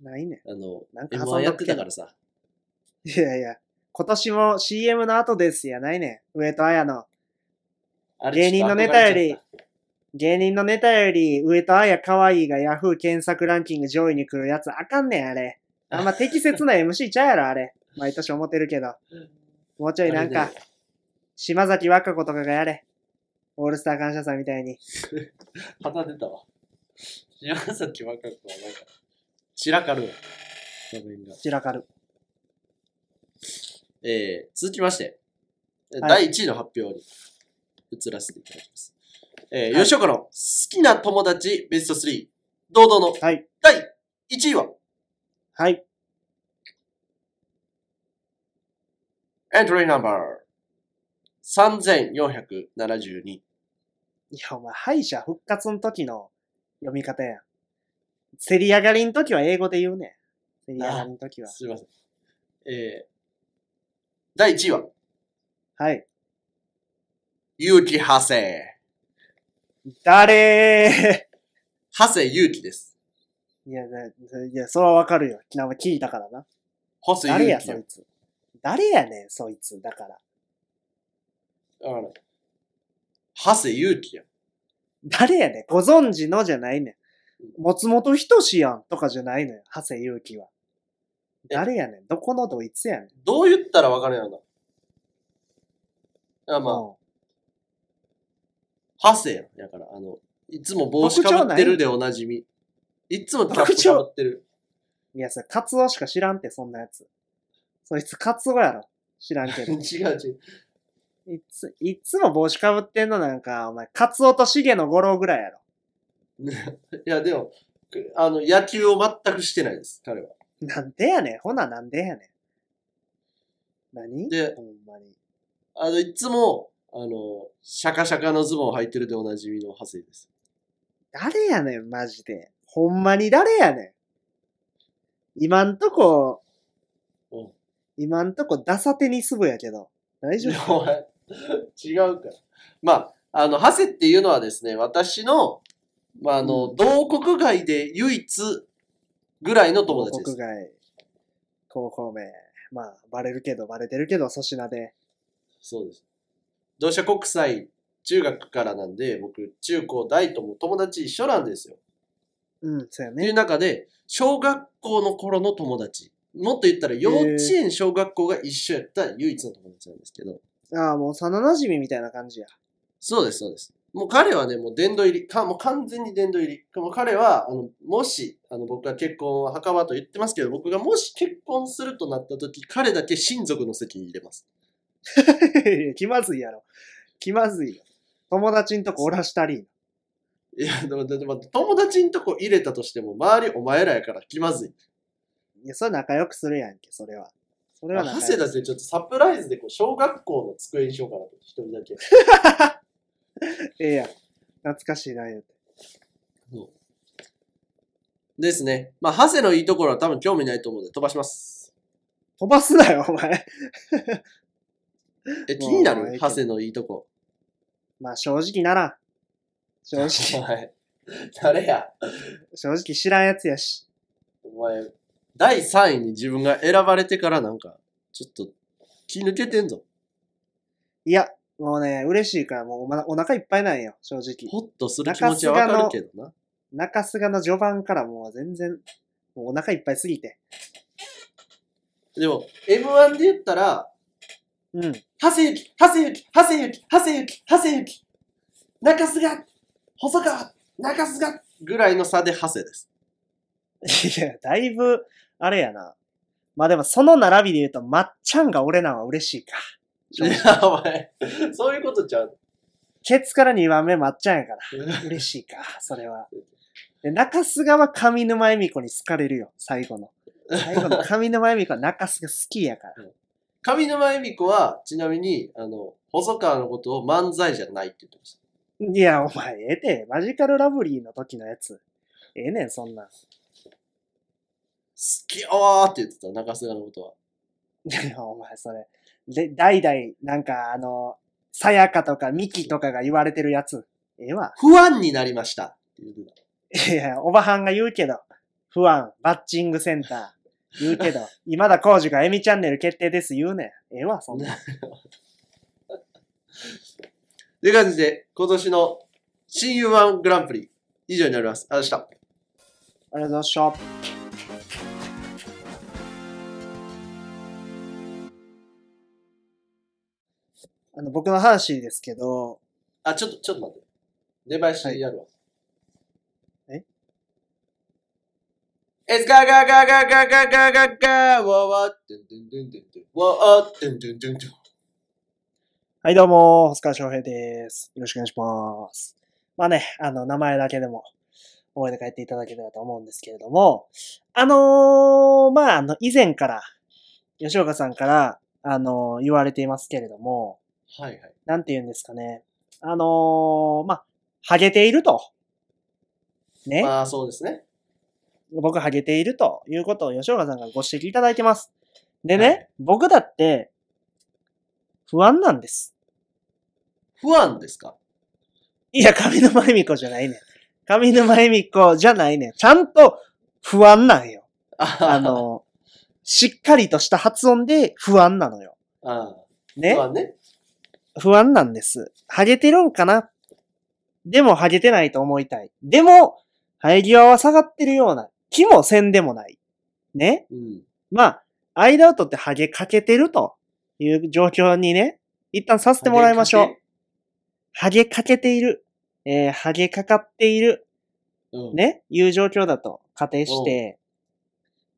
ないねあの、なんか M1 挟んやってたからさ。ん。いやいや。今年も CM の後ですやないねん。上戸彩の。芸人のネタより、芸人のネタより上戸彩可愛いが Yahoo 検索ランキング上位に来るやつあかんねん、あれ。あんま適切な MC ちゃうやろ、あれ。毎年思ってるけど。もうちょいなんか、島崎和歌子とかがやれ。オールスター感謝祭みたいに。[laughs] 鼻出たわ。山崎若子はなんか、散らかるわ。散らかる。えー、続きまして、はい第1位の発表に移らせていただきます。えーはい吉岡の好きな友達ベスト3、堂々のはい。第1位は、はい。エントリーナンバー3472。いや、お前、敗者復活の時の読み方やん。競り上がりの時は英語で言うねん。競り上がりの時は。すいません。えー、第1位は、はい。結城ハセ。誰？ハセ勇気です。いや、ねいや、それはわかるよ。名前聞いたからな。ハセ誰や、勇気そいつ？誰やねん、そいつ。だから。だから、ハセ勇気や。誰やねん？ご存知のじゃないねん。松本人志やんとかじゃないのよ。長谷祐希は。え誰やねん？どこのドイツやねん？どう言ったらわかるやろな。あまあ、うんハセやん。やから、あの、いつも帽子かぶってるでおなじみ。いつもキャップかぶってる。いや、それ、カツオしか知らんって、そんなやつ。そいつカツオやろ。知らんけど。[laughs] 違う違う。いつ、いつも帽子かぶってんのなんか、お前、カツオとシゲの五郎ぐらいやろ。[laughs] いや、でも、くあの、野球を全くしてないです、彼は。[laughs] なんでやねん。ほな、なんでやねん。何？でほんまに。あの、いつも、あの、シャカシャカのズボンを履いてるでおなじみのハセです。誰やねん、マジで。ほんまに誰やねん。今んとこうん、今んとこダサテニス部やけど。大丈夫 [laughs] 違うから。まあ、あの、ハセっていうのはですね、私の、まあ、あの、うん同国外で唯一ぐらいの友達です。国外、高校名。まあ、バレるけど、バレてるけど、粗品で。そうです。同志社国際中学からなんで、僕、中高大とも友達一緒なんですよ。うん、そうやっていうね。中で、小学校の頃の友達。もっと言ったら幼稚園、小学校が一緒やった唯一の友達なんですけど。ああ、もう幼馴染みたいな感じや。そうです、そうです。もう彼はね、もう殿堂入り。かもう完全に殿堂入り。もう彼は、あの、もし、あの、僕が結婚は墓場と言ってますけど、僕がもし結婚するとなった時、彼だけ親族の席に入れます。[laughs] 気まずいやろ。気まずいよ。友達んとこおらしたり。いや、でも、でも友達んとこ入れたとしても、周りお前らやから気まずい。いや、それ仲良くするやんけ、それは。それはあ仲良くハセだってちょっとサプライズでこう小学校の机にしようかなと、一人だけ。[laughs] [laughs] ええやん。懐かしいな、言うて。ですね。まあ、ハセのいいところは多分興味ないと思うので飛ばします。飛ばすなよ、お前。え、気になもうええけどるハセのいいとこ。まあ、正直ならん。正直、[laughs] はい。誰や？正直知らんやつやし。お前、第3位に自分が選ばれてからなんか、ちょっと気抜けてんぞ。いや、もうね、嬉しいから、もうお,、ま、お腹いっぱいなんよ、正直。ホッとする気持ちはわかるけどな。中須賀の序盤からもう全然、もうお腹いっぱいすぎて。でも、M1 で言ったら、うん。ハセユキ、ハセユキ、ハセユキ、ハセユキ、ハセユキ、中須賀、細川、中須賀ぐらいの差でハセです。いや、だいぶ、あれやな。まあでも、その並びで言うと、まっちゃんが俺なんは嬉しいか。い [laughs] や、お前、そういうことちゃう。ケツから2番目まっちゃんやから。嬉しいか、それは。で、中須賀は上沼恵美子に好かれるよ、最後の。最後の上沼恵美子は中須賀好きやから。上沼恵美子は、ちなみに、あの、細川のことを漫才じゃないって言ってました。いや、お前、ええて、マジカルラブリーの時のやつ。ええねん、そんなん。好きやわーって言ってた、中須賀のことは。いや、お前、それ。で、代々、なんか、あの、さやかとかミキとかが言われてるやつ。ええわ。不安になりました。いや、おばはんが言うけど、不安、バッチングセンター、言うけど、[laughs] 今田耕司がエミチャンネル決定です言うねん。ええわ、そんなん。という感じで、今年の新 U1 グランプリ、以上になります。ありがとうございました。ありがとうございました。あの、僕の話ですけど、あ、ちょっと、ちょっと待って。出囃子やるわ。え？It's ga ga ga ga ga ga ga ga ga わわってんてんてんてんてんわわってんてんてんてんはい、どうも、細川翔平です。よろしくお願いします。まあね、あの、名前だけでも覚えて帰っていただければと思うんですけれども、あのーまあ、あの、以前から、吉岡さんから、あのー言われていますけれども、はいはい。なんて言うんですかね。あのーまあ、ハゲていると。ね。まあそうですね。僕ハゲているということを吉岡さんがご指摘いただいてます。でね、はい僕だって、不安なんです。不安ですか？いや、上沼恵美子じゃないねん。上沼恵美子じゃないねん。ちゃんと不安なんよ。ああ、の、しっかりとした発音で不安なのよ。あね不。安ね。不安なんです。ハゲてるんかな？でもハゲてないと思いたい。でも、生え際は下がってるような気もせんでもない。ね？うん。まあ、間を取ってハゲかけてるという状況にね、一旦させてもらいましょう。ハゲかけている。えー、ハゲかかっている。うん。ね、いう状況だと仮定して、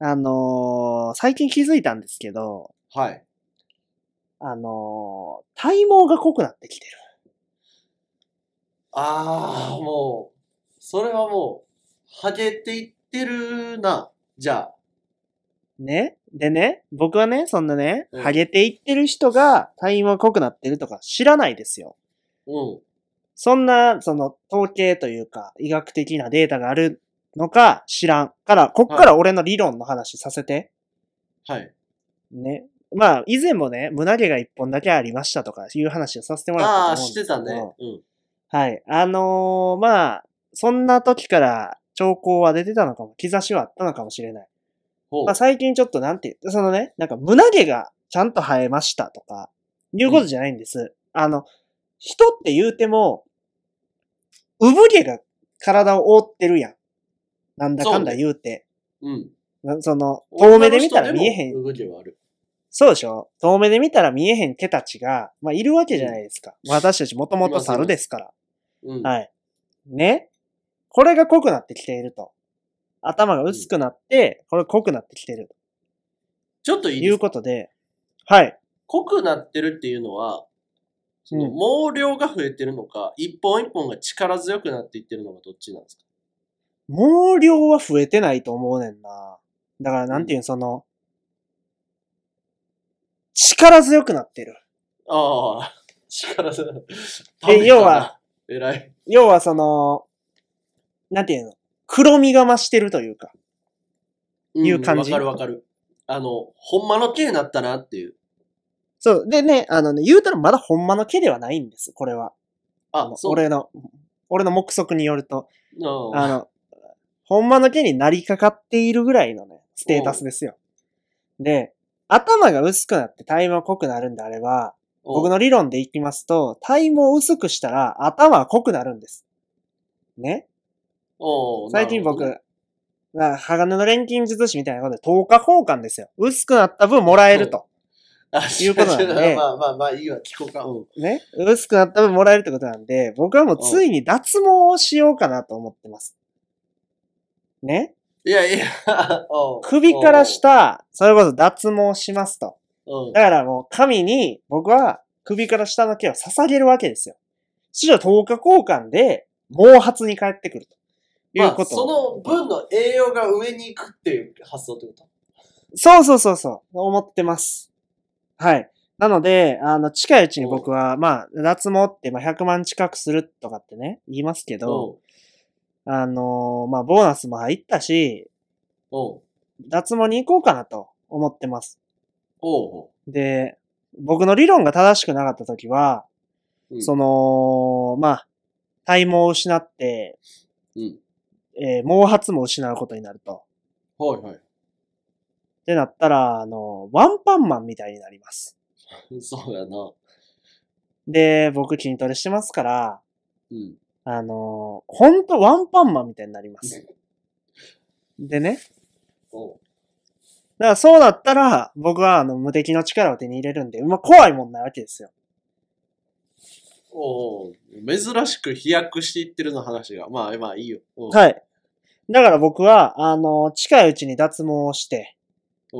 あのー最近気づいたんですけど、はい。あのー体毛が濃くなってきてる。ああ、もう、それはもう、ハゲていってるな。じゃあ。ね？でね、僕はね、そんなね、うんハゲていってる人が体毛濃くなってるとか知らないですよ。うん。そんな、その、統計というか、医学的なデータがあるのか知らん。から、こっから俺の理論の話させて。はい。ね？まあ、以前もね、胸毛が一本だけありましたとかいう話をさせてもらったとああ、思うんですけどしてたね。うん。はい。あのーまあ、そんな時から兆候は出てたのかも、兆しはあったのかもしれない。まあ、最近ちょっとなんて、そのね、なんか胸毛がちゃんと生えましたとか、いうことじゃないんです。あの、人って言うても、産毛が体を覆ってるやん。なんだかんだ言うて。うん。なその、遠目で見たら見えへん。動きはある。そうでしょ？遠目で見たら見えへん毛たちが、まあ、いるわけじゃないですか。私たちもともと猿ですから。うん。はい。ね。これが濃くなってきていると。頭が薄くなって、これ濃くなってきているちょっといといういですか？ことで、はい。濃くなってるっていうのは、そのうん毛量が増えてるのか、一本一本が力強くなっていってるのがどっちなんですか？毛量は増えてないと思うねんな。だからなんていうの、その、力強くなってる。ああ、力強い。え要は、偉い。要はその、なんていうの、黒みが増してるというか。んいう感じわかるわかる。あの、ほんまの毛になったなっていう。そう。でね、あのね、言うたらまだほんまの毛ではないんです、これは。あの、あそう。俺の、俺の目測によると。うんあの、ほんまの毛になりかかっているぐらいのね、ステータスですよ。で、頭が薄くなって体毛濃くなるんであれば、僕の理論でいきますと、体毛を薄くしたら頭は濃くなるんです。ね？最近僕、鋼の錬金術師みたいなことで10日交換ですよ。薄くなった分もらえると。[laughs] いうことなんでまあ [laughs] まあまあ、いいわ、聞こうか。うん。ね？薄くなった分もらえるってことなんで、僕はもうついに脱毛をしようかなと思ってます。ね？いやいや、[laughs] 首から下、それこそ脱毛しますと。だからもう神に僕は首から下の毛を捧げるわけですよ。そしたら10日交換で毛髪に帰ってくると。いまあ、うこと。その分の栄養が上に行くっていう発想ってこと？そうそうそうそう。思ってます。はい。なので、あの、近いうちに僕は、まあ、脱毛って、まあ、100万近くするとかってね、言いますけど、あのーまあ、ボーナスも入ったし、おう脱毛に行こうかなと思ってます。おうで、僕の理論が正しくなかった時は、うんその、まあ、体毛を失って、うん。えー毛髪も失うことになると。はいはい。ってなったら、あの、ワンパンマンみたいになります。[laughs] そうやな。で、僕筋トレしてますから、うん。あの、ほんとワンパンマンみたいになります。でね。だからそうなったら、僕はあの、無敵の力を手に入れるんで、まあ、怖いもんないわけですよ。おう珍しく飛躍していってるの話が。まあまあいいよ。うんはい。だから僕は、あの、近いうちに脱毛をして、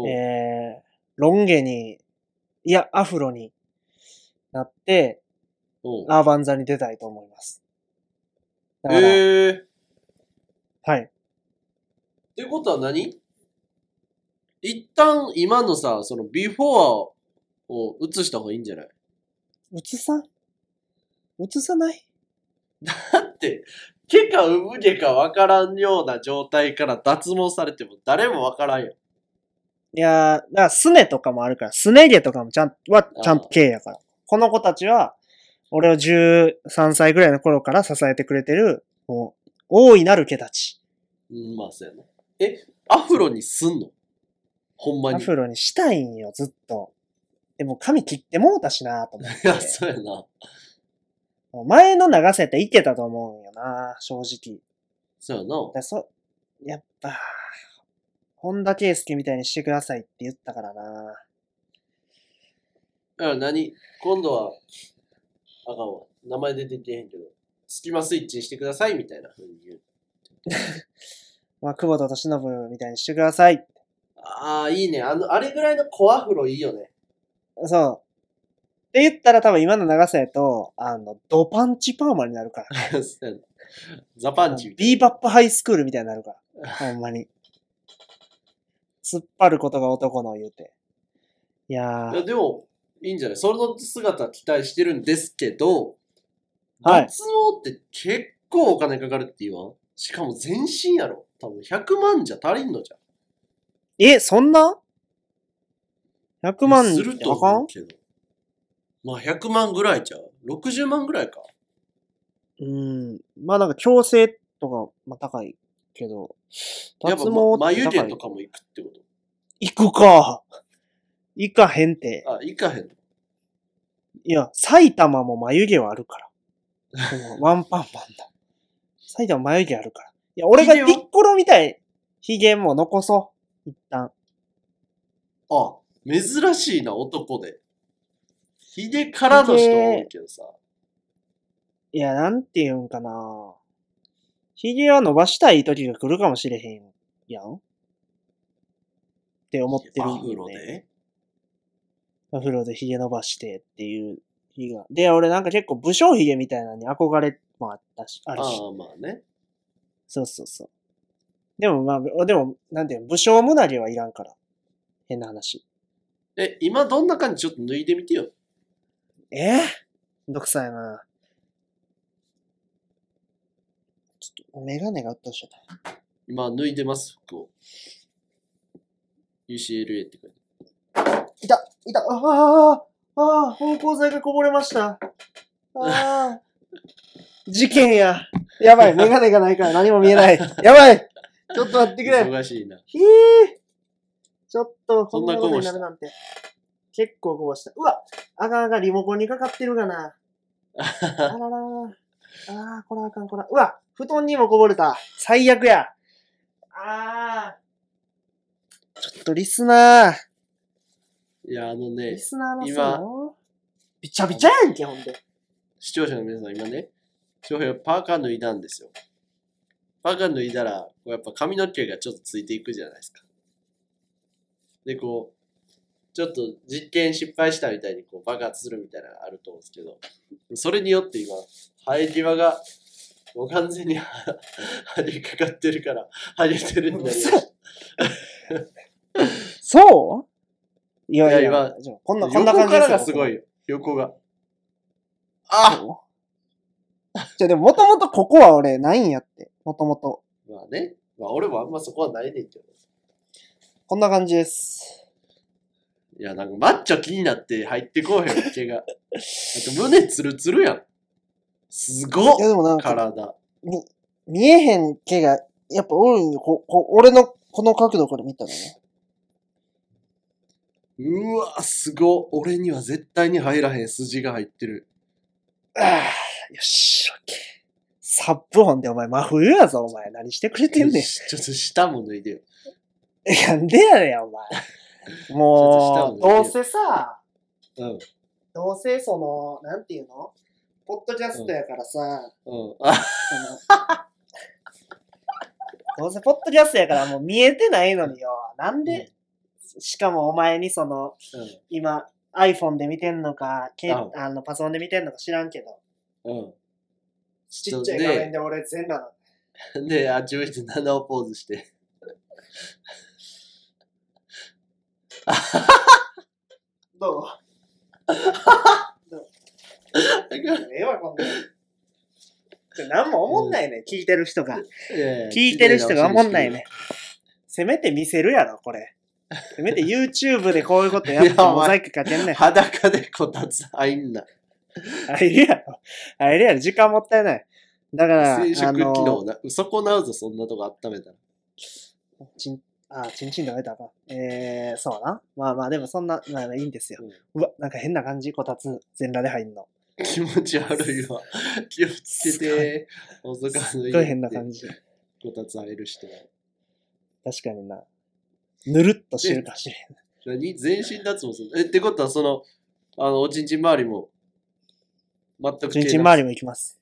えー、ロン毛に、いや、アフロになって、アーバン座に出たいと思います。だから、えー。っはい。てことは何？一旦今のさ、そのビフォアを映した方がいいんじゃない？映さん？映さない？だって、毛か産毛か分からんような状態から脱毛されても誰も分からんよ。いやー、だからすねとかもあるから、すね毛とかもちゃんは、ちゃんと毛やから。この子たちは、俺を13歳ぐらいの頃から支えてくれてる、もう、大いなる毛たち。うん、まあそうやな。え、アフロにすんの？ほんまに。アフロにしたいんよ、ずっと。でも髪切ってもうたしなと思っ [laughs] いや、て。そうやな。前の長さやったらいけたと思うんよな、正直。そうやな。だそ、やっぱ、本田圭佑みたいにしてくださいって言ったからな。だから何？今度は、あかんわ。名前出てけへんけど、スキマスイッチにしてくださいみたいな風に言う。[laughs] まあ、久保田敏信みたいにしてください。ああ、いいね。あの、あれぐらいのコアフロいいよね。そう。って言ったら多分今の長さやと、あの、ドパンチパーマになるから。[laughs] ザパンチみたいビーバップハイスクールみたいになるから。[laughs] ほんまに。突っ張ることが男の言うて。いやな。いーや、、でも、いいんじゃない？その姿期待してるんですけど、はい脱毛って結構お金かかるって言わん？しかも全身やろ？多分100万じゃ足りんのじゃん。え、そんな ?100 万するとあかん思うけど。まあ100万ぐらいちゃう ?60 万ぐらいか。うん。まあなんか矯正とか、まあ高いけど、やっぱ、脱毛ま、って眉毛高いとかも行くってこと？行くか。行かへんて。あ、行かへんの。いや、埼玉も眉毛はあるから。[laughs] ワンパンマンだ。埼玉眉毛あるから。いや、俺がピッコロみたい、髭も残そう。一旦。あ、珍しいな、男で。ヒゲからの人多いけどさ。いや、なんて言うんかな。髭は伸ばしたい時が来るかもしれへんやん。って思ってるアよ、ね。フロで？アフロで髭伸ばしてっていう日が。で、俺なんか結構武将髭みたいなのに憧れもあったし、あるし。ああ、まあね。そうそうそう。でもまあ、でも、なんていうの、武将胸毛はいらんから。変な話。え、今どんな感じ？ちょっと脱いでみてよ。えー、めんどくさいな。ちょっと、メガネがうっとうしちゃった。今脱いでます、服を。UCLA って書いていたいたああああ芳香剤がこぼれました。ああ [laughs] 事件や。やばい、メガネがないから何も見えない。[laughs] やばいちょっと待ってくれ。忙しいな。ひえちょっと、こんなことになるなんて。結構こぼした。うわあかんあかん、リモコンにかかってるかな。[laughs] あららら。ああ、これあかん、これ。うわ布団にもこぼれた。最悪や。ああ。ちょっとリスナー。いや、あのねリ、スナーの今びちゃびちゃやんけ、ほんで。視聴者の皆さん、今ね、翔平はパーカー脱いだんですよ。パーカー脱いだら、こうやっぱ髪の毛がちょっとついていくじゃないですか。で、こう、ちょっと実験失敗したみたいにこう爆発するみたいなのがあると思うんですけど、それによって今、生え際がもう完全に張りかかってるから、生えてるんだよ。そういやいやいやこんな、こんな感横かじですよらがすごい。よ。横が。あじゃあでも、もともとここは俺、ないんやって。もともと。まあね。まあ俺もあんまそこはないねんけど。こんな感じです。いや、なんかマッチョ気になって入ってこうへん、[laughs] 毛が。なんか胸ツルツルやん。すごっいやでもなんか、体。見えへん毛が、やっぱ多いんよ。こ、こ、俺のこの角度から見たらね。うわ、すごっ俺には絶対に入らへん筋が入ってる。ああ、よし、オッケー。サップ音でお前真冬やぞ、お前。何してくれてんねん。ちょっと下も脱いでよ。なんでやねん、お前。[laughs] もう、どうせさ、うん。どうせその、なんていうの？ポッドキャストやからさ、うん。あ、その [laughs] どうせポッドキャストやからもう見えてないのによ。なんで、しかもお前にその、今 iPhone で見てんのか、けうんあのパソコンで見てんのか知らんけど、うん。うん。ちっちゃい画面で俺全裸なの。で、[laughs] で、あっち向いて七をポーズして。どう？ええわ、こんなん。ちょ何も思んないね、聞いてる人が。聞いてる人が思んないね。。せめて見せるやろ、これ。せめて YouTube でこういうことやってモザイクかけんねん。裸でこたつ入んな。入るやろ。入るやろ。時間もったいない。だから、生殖あ機能の、な。損なうぞ、そんなとこ温めたら。ちん、あ、ちんちんで置いたかん。えー、そうな。まあまあ、でもそんな、まあいいんですよ。うわ、なんか変な感じ、こたつ、全裸で入んの。気持ち悪いわ。[laughs] 気をつけて。すっごい変な感じ。こたつ入る人は。確かにな。ぬるっとしてるかもしれん。[laughs] 何？全身脱毛するえ、ってことは、その、あの、おちんちん周りも、全くちんちん周りも行きます。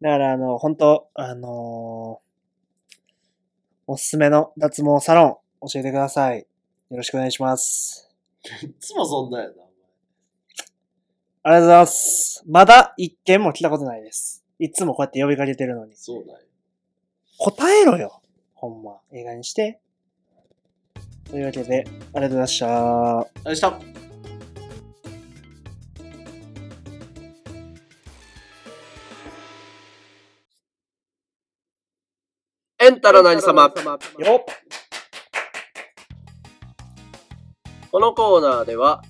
だから、あの、本当あのーおすすめの脱毛サロン、教えてください。よろしくお願いします。り。いつもそんなんやな、おありがとうございます。まだ一件も来たことないです。いつもこうやって呼びかけてるのに。そうなんや。答えろよ。ほんま。映画にして。というわけで、ありがとうございました。あれした。エンタの何様。よっこのコーナーでは、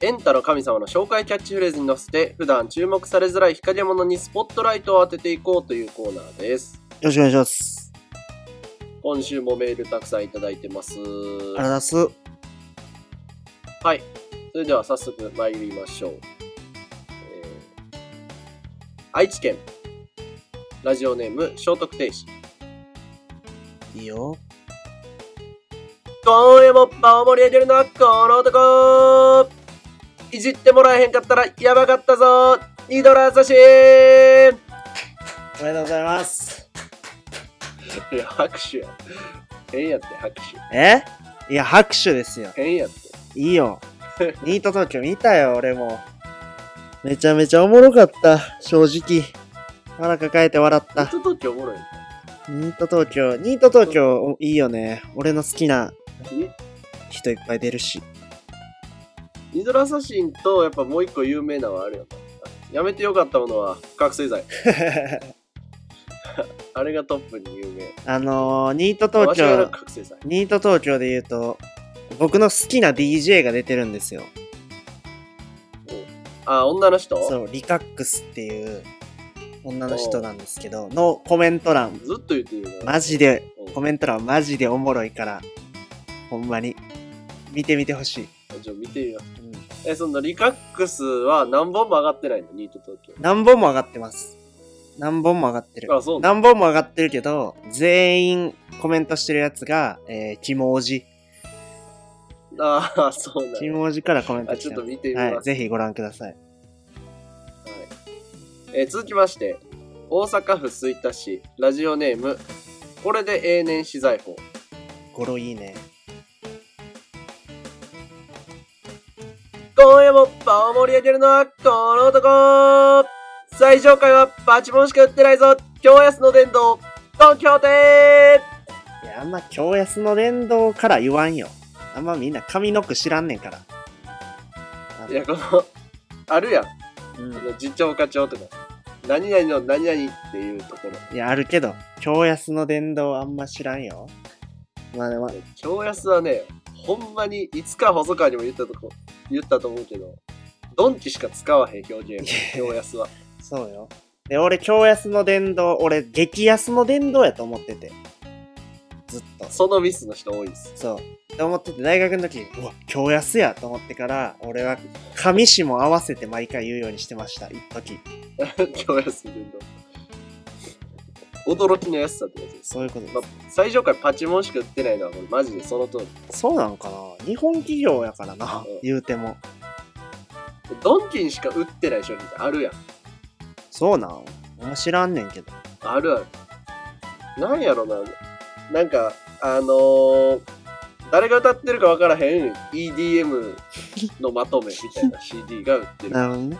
エンタの神様の紹介キャッチフレーズに乗せて、普段注目されづらい日陰者にスポットライトを当てていこうというコーナーです。よろしくお願いします。今週もメールたくさんいただいてます。ありがとうございます。はい。それでは早速参りましょう。えー愛知県、ラジオネーム、聖徳亭子。いいよ。今夜も場を盛り上げるのはこの男いじってもらえへんかったらやばかったぞイドラサシおめでとうございます。[laughs] いや、拍手や。変やって、拍手。え？いや、拍手ですよ。変やって。いいよ。ニート東京見たよ、[laughs] 俺も。めちゃめちゃおもろかった、正直。腹抱えて笑った。ネット東京おもろい。ニート東京、ニート東京いいよね。俺の好きな人いっぱい出るし。イドラサシンとやっぱもう一個有名なのはあるよな。やめてよかったものは覚醒剤。[laughs] [laughs] あれがトップに有名。あのー、ニート東京。ニート東京で言うと、僕の好きな DJ が出てるんですよ。あ、女の人？そう、リカックスっていう女の人なんですけど、のコメント欄、ずっと言ってる。マジで、うんコメント欄マジでおもろいから、ほんまに、見てみてほしい。じゃあ見てみよう。うんえ、そのリカックスは何本も上がってないの？ニート東京。何本も上がってます。何本も上がってる。あ、そうな何本も上がってるけど、全員コメントしてるやつが、えー、キモおじ。ああ、そうなんやキモおじからコメントあ、してます。ちょっと見てみます。はい、ぜひご覧ください。はいえー続きまして、大阪府吹田市、ラジオネーム、これで永年資材法。語呂いいね。今夜も場を盛り上げるのはこの男最上階はパチモンしか売ってないぞ京安の殿堂東京亭いや、あんま京安の連動から言わんよ。あんまみんな上の句知らんねんから。いや、この、あるやん。うん次長課長とか。何々の何々っていうところ。いや、あるけど、京安の殿堂あんま知らんよ。まあでも、京安はね、ほんまにいつか細川にも言ったとこ、言ったと思うけど、ドンキしか使わへん表現。京安は。そうよ。で、俺、京安の殿堂、俺、激安の殿堂やと思ってて。ずっと。そのミスの人多いです。そう。って思ってて、大学の時に、うわ、京安やと思ってから、俺は、上詞も合わせて毎回言うようにしてました、一時。[laughs] 京安伝道。驚きの安さってやつです。そういうことです。まあ、最上階パチモンしか売ってないのはこれマジでその通り。そうなんかな日本企業やからなうん、言うても。ドンキにしか売ってない商品ってあるやん。そうなん？知らんねんけど。あるある。なんやろな。なんか、あのー、誰が歌ってるかわからへん EDM [laughs] のまとめみたいな CD が売ってる。なるほどね。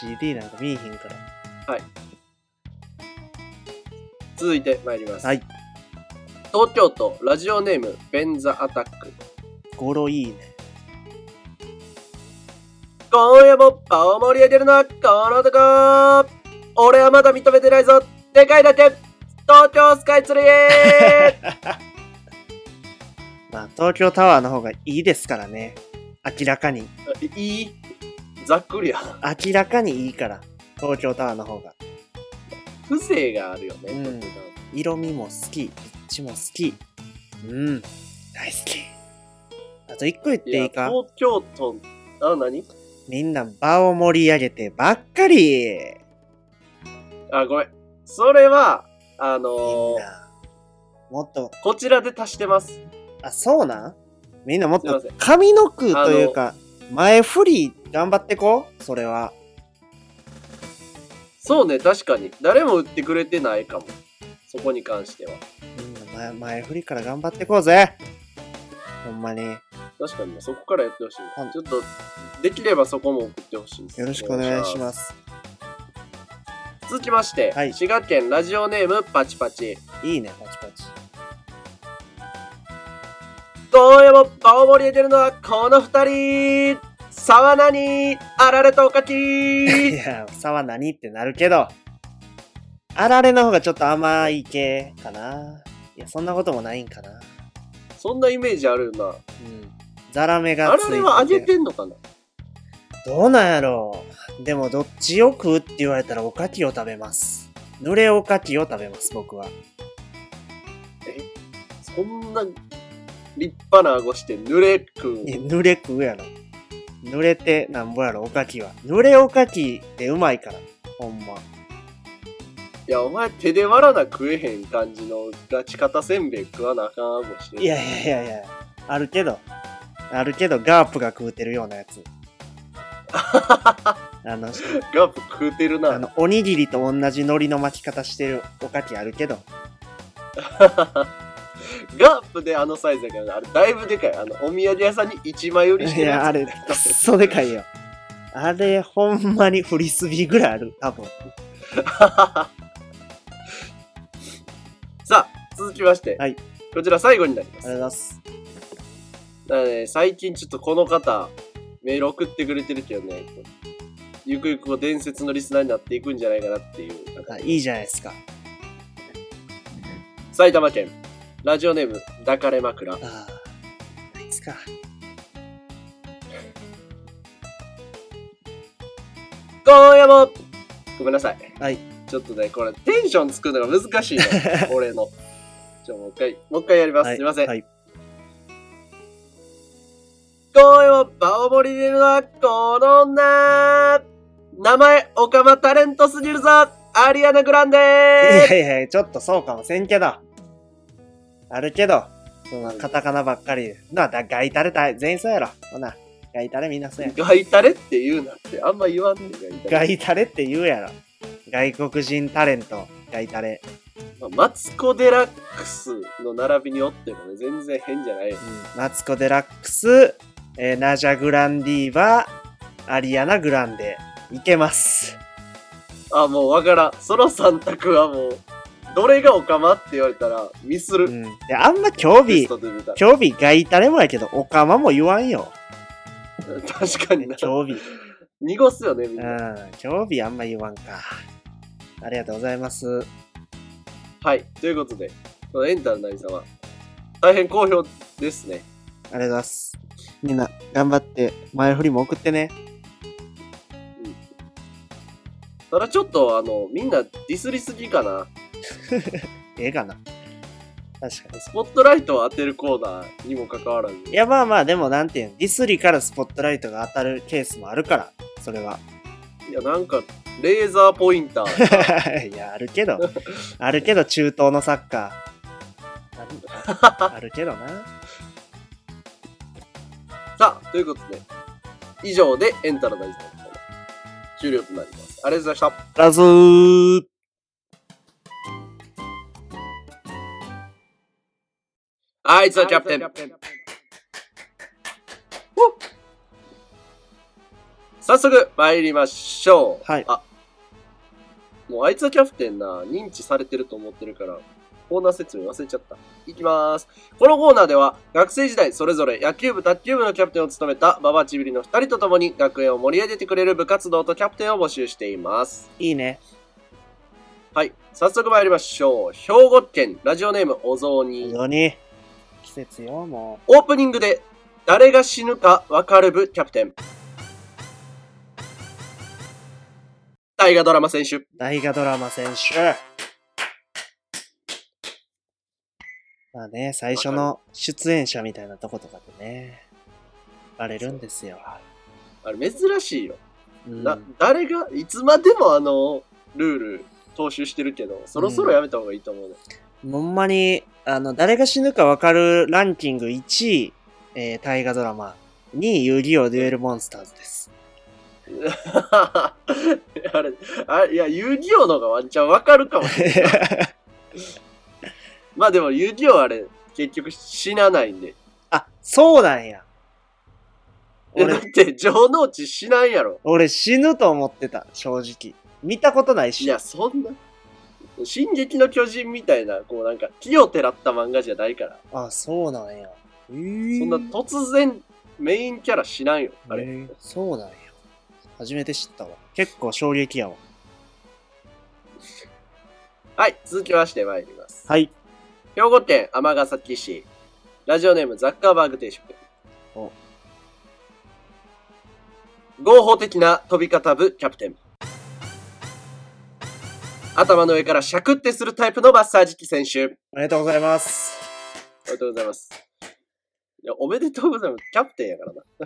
CD なんか見えへんから。続いて参ります。はい。東京都ラジオネームベンザアタック。語呂いいね。今夜も場を盛り上げるのはこの男俺はまだ認めてないぞでかいだけ東京スカイツリー [laughs] まあ、東京タワーの方がいいですからね。明らかに。いい？ざっくりや。明らかにいいから。東京タワーの方が。風情があるよね。うん色味も好き。立地も好き。うん。大好き。あと一個言っていいか？東京都、あ、何？みんな場を盛り上げてばっかり。あ、ごめん。それは、あみのー。もっと、こちらで足してます。あ、そうなん？みんなもっと上の句というか、前振り頑張ってこう？それは。そうね、確かに。誰も売ってくれてないかも。そこに関しては。みんな前前振りから頑張ってこうぜ。ほんまに。確かに、そこからやってほしいうん。ちょっと、できればそこも送ってほしいです。よろしくお願いします。続きまして、はい滋賀県ラジオネームパチパチ。いいね、パチパチ。今夜も場を盛り上げるのはこの二人沢名にあられとおかき [laughs] いや、差は何ってなるけど、あられの方がちょっと甘い系かな。いや、そんなこともないんかな。そんなイメージあるよな。うん。ザラメがあついてれは揚げてんのかな？どうなんやろう。でも、どっちを食うって言われたらおかきを食べます。濡れおかきを食べます、僕は。そんな立派な顎して濡れ食ういや濡れ食うやろ。濡れてなんぼやろ、おかきは。濡れおかきってうまいから。ほんま。いやお前手で割らな食えへん感じのガチ型せんべい食わなあかん顎してるいやいやいやいや、あるけど。あるけど、ガープが食うてるようなやつ。[laughs] あの、ガープ食うてるなあの、おにぎりと同じ海苔の巻き方してるおかきあるけど。[laughs] ガープであのサイズやからなあれだいぶでかいあのお土産屋さんに1枚売りしいてるや、あれ、くっそでかいよ。あれ、ほんまにフリスビーぐらいある、多分。[laughs] さあ続きまして、はいこちら最後になりますありがとうございます。だからね、最近ちょっとこの方、メール送ってくれてるけどね、ゆくゆくこう伝説のリスナーになっていくんじゃないかなっていう方あいいじゃないですか。埼玉県、ラジオネーム、抱かれ枕。ああ、ないですか。今夜も、ごめんなさい。はい。ちょっとね、これテンション作るのが難しいね、[laughs] 俺の。ちょ、もう一回、もう一回やります。はい、すいません。はい。今夜も場を盛り上げるのはこの女名前、オカマタレントすぎるぞアリアナ・グランデいやいや、ちょっとそうかもせんけど。あるけど、そのカタカナばっかりで。な、だ、ガイタレた全員そうやろ。ほな、ガイタレみんなそうや。ガイタレって言うなって、あんま言わんねガイタレ。ガイタレって言うやろ。外国人タレント、ガイタレ。まあマツコ・デラックスの並びにおってもね、全然変じゃないよ。うん。マツコ・デラックス、えーナジャ・グランディーバ、アリアナ・グランデ。いけます。あ、もうわからん。その3択はもう、どれがオカマって言われたら、ミスる。うん。で、あんま興味。興味ガイタレもやけど、オカマも言わんよ。確かにな。[laughs] 興味。濁すよね、みんうな。ん。興味あんま言わんか。ありがとうございます。はい。ということで、このエンタの何様、大変好評ですね。ありがとうございます。みんな、頑張って、前振りも送ってね。ただちょっと、あの、みんなディスりすぎかな。[laughs] ええかな。確かスポットライトを当てるコーナーにもかかわらず。に。いや、まあまあ、でもなんていうん、ディスリからスポットライトが当たるケースもあるから、それは。いや、なんか、レーザーポインター。[laughs] いや、あるけど、[laughs] あるけど、中東のサッカー。あるあるけどな。さあ、ということで、以上でエンタの大事なコーナー終了となります。ありがとうございました。ラズーあいつはキャプテン。早速参りましょう。はいあ、もうあいつはキャプテンな、認知されてると思ってるから、コーナー説明忘れちゃった。いきまーす。このコーナーでは、学生時代それぞれ野球部、卓球部のキャプテンを務めたババチビリの2人と共に学園を盛り上げてくれる部活動とキャプテンを募集しています。いいね。はい。早速参りましょう。兵庫県ラジオネームお雑煮。本当に。季節よ、もオープニングで誰が死ぬか分かる部キャプテン。大河ドラマ選手。う。大河ドラマ選手。まあね、最初の出演者みたいなとことかでね、バレるんですよ。あれ珍しいよ。うんな、誰が、いつまでもあの、ルール踏襲してるけど、そろそろやめた方がいいと思うね。ほんまに、あの、誰が死ぬかわかるランキング1位、えー、大河ドラマ、2位、遊戯王デュエルモンスターズです。[laughs] あれ、あいや、遊戯王の方がワンチャン分かるかもしれない。[laughs] まあでも遊戯王あれ、結局死なないんで。あ、そうなんや。俺えだって、城之内死なんやろ。俺死ぬと思ってた、正直。見たことないし。いや、そんな、進撃の巨人みたいな、こうなんか、木をてらった漫画じゃないから、あ、そうなんや。えー、そんな突然、メインキャラ死なんよ、あれ。えーそうなんや。初めて知ったわ。結構衝撃やわ。はい、続きまして参ります。はい。兵庫県尼崎市、ラジオネームザッカーバーグ定食お。合法的な飛び方部キャプテン。頭の上からシャクってするタイプのマッサージ機選手。おめでとうございます。おめでとうございます。いや、おめでとうございます。キャプテンやか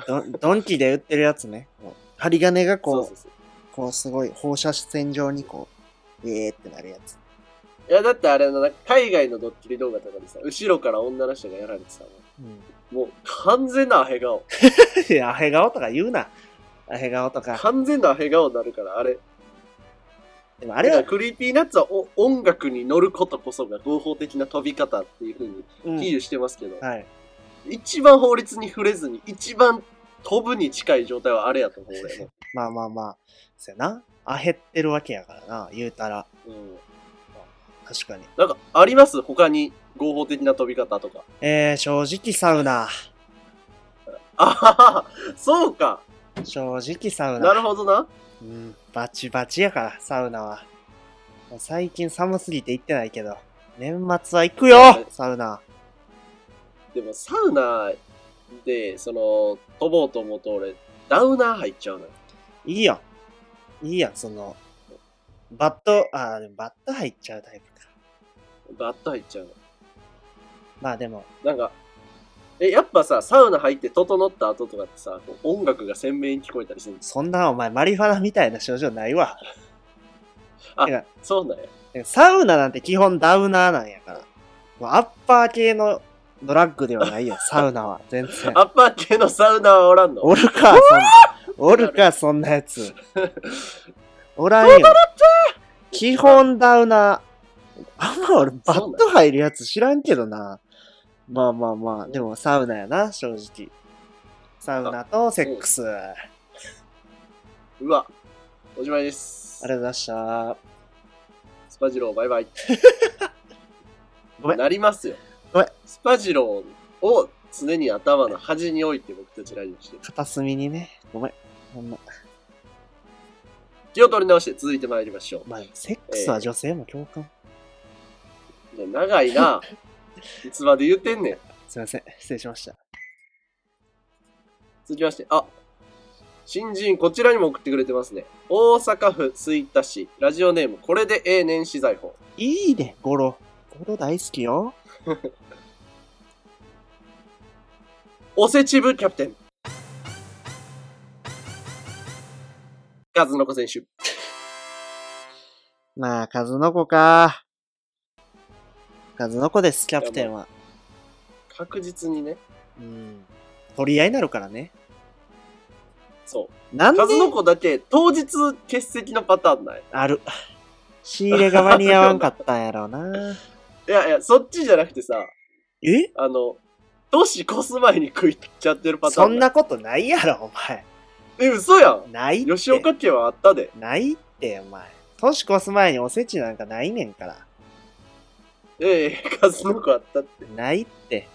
らな。ドンキで売ってるやつね。針金がこう、そうそうそう。こうすごい放射線状にこう、えーってなるやつ。いや、だってあれの、海外のドッキリ動画とかでさ、後ろから女の人がやられてさ、うん。もう完全なアヘ顔。[laughs] いや、アヘ顔とか言うな。アヘ顔とか。完全なアヘ顔になるから、あれ。でもあれは Creepy Nuts はお音楽に乗ることこそが合法的な飛び方っていうふうにうん比喩してますけど、はい。一番法律に触れずに一番飛ぶに近い状態はあれやと思う俺も。[laughs] まあまあまあ、そやな。アヘってるわけやからな、言うたら。うん、確かに。なんかあります？他に合法的な飛び方とか。えー、正直サウナ。あははそうか。正直サウナ。なるほどな。うん、バチバチやから、サウナは。最近寒すぎて行ってないけど、年末は行くよサウナ。でもサウナで、その、飛ぼうと思うと俺、ダウナー入っちゃうのよ。いいやん。いいやん、その、バット、あーでもバット入っちゃうタイプか。バッと入っちゃうの。まあでも、なんか、え、やっぱさ、サウナ入って整った後とかってさ、こう音楽が鮮明に聞こえたりするんですそんなお前マリファナみたいな症状ないわ。あてかそうなんや。サウナなんて基本ダウナーなんやから。もうアッパー系のドラッグではないよ、[laughs] サウナは。全然。アッパー系のサウナーはおらんの？おるか、そんおるか、そんなやつ。[laughs] おらんよ。基本ダウナー。あんま俺バット入るやつ知らんけどな。まあまあまあ、でもサウナやな、正直。サウナとセックス。ありうわ、おしまいです。がとうございました。スパジローバイバイ。[laughs] ごめんなりますよ。ごめんスパジローを常に頭の端に置いて僕たちラジオしてる。片隅にね。ごめん。ほんま。気を取り直して続いて参りましょまあ、セックスは女性も共感。う。いや長いな。いつまで言ってんねん。すいません。失礼しました。続きまして、あ、新人こちらにも送ってくれてますね。大阪府吹田市、ラジオネーム、これでええねん資材法。いいね、ゴロ。ゴロ大好きよ。[laughs] おせち部キャプテン。カズノコ選手。[laughs] まあ、数の子か。数の子です、キャプテンは。確実にね。うん。取り合いになるからね。そう。なんで？数の子だけ当日欠席のパターンない？ある。仕入れが間に合わんかったんやろうな。[laughs] いやいや、そっちじゃなくてさ、え？あの、年越す前に食いちゃってるパターン。そんなことないやろ、お前。え、嘘やん。ないって。吉岡家はあったで。ないって、お前。年越す前におせちなんかないねんから。ええ数の子あったって。ないって。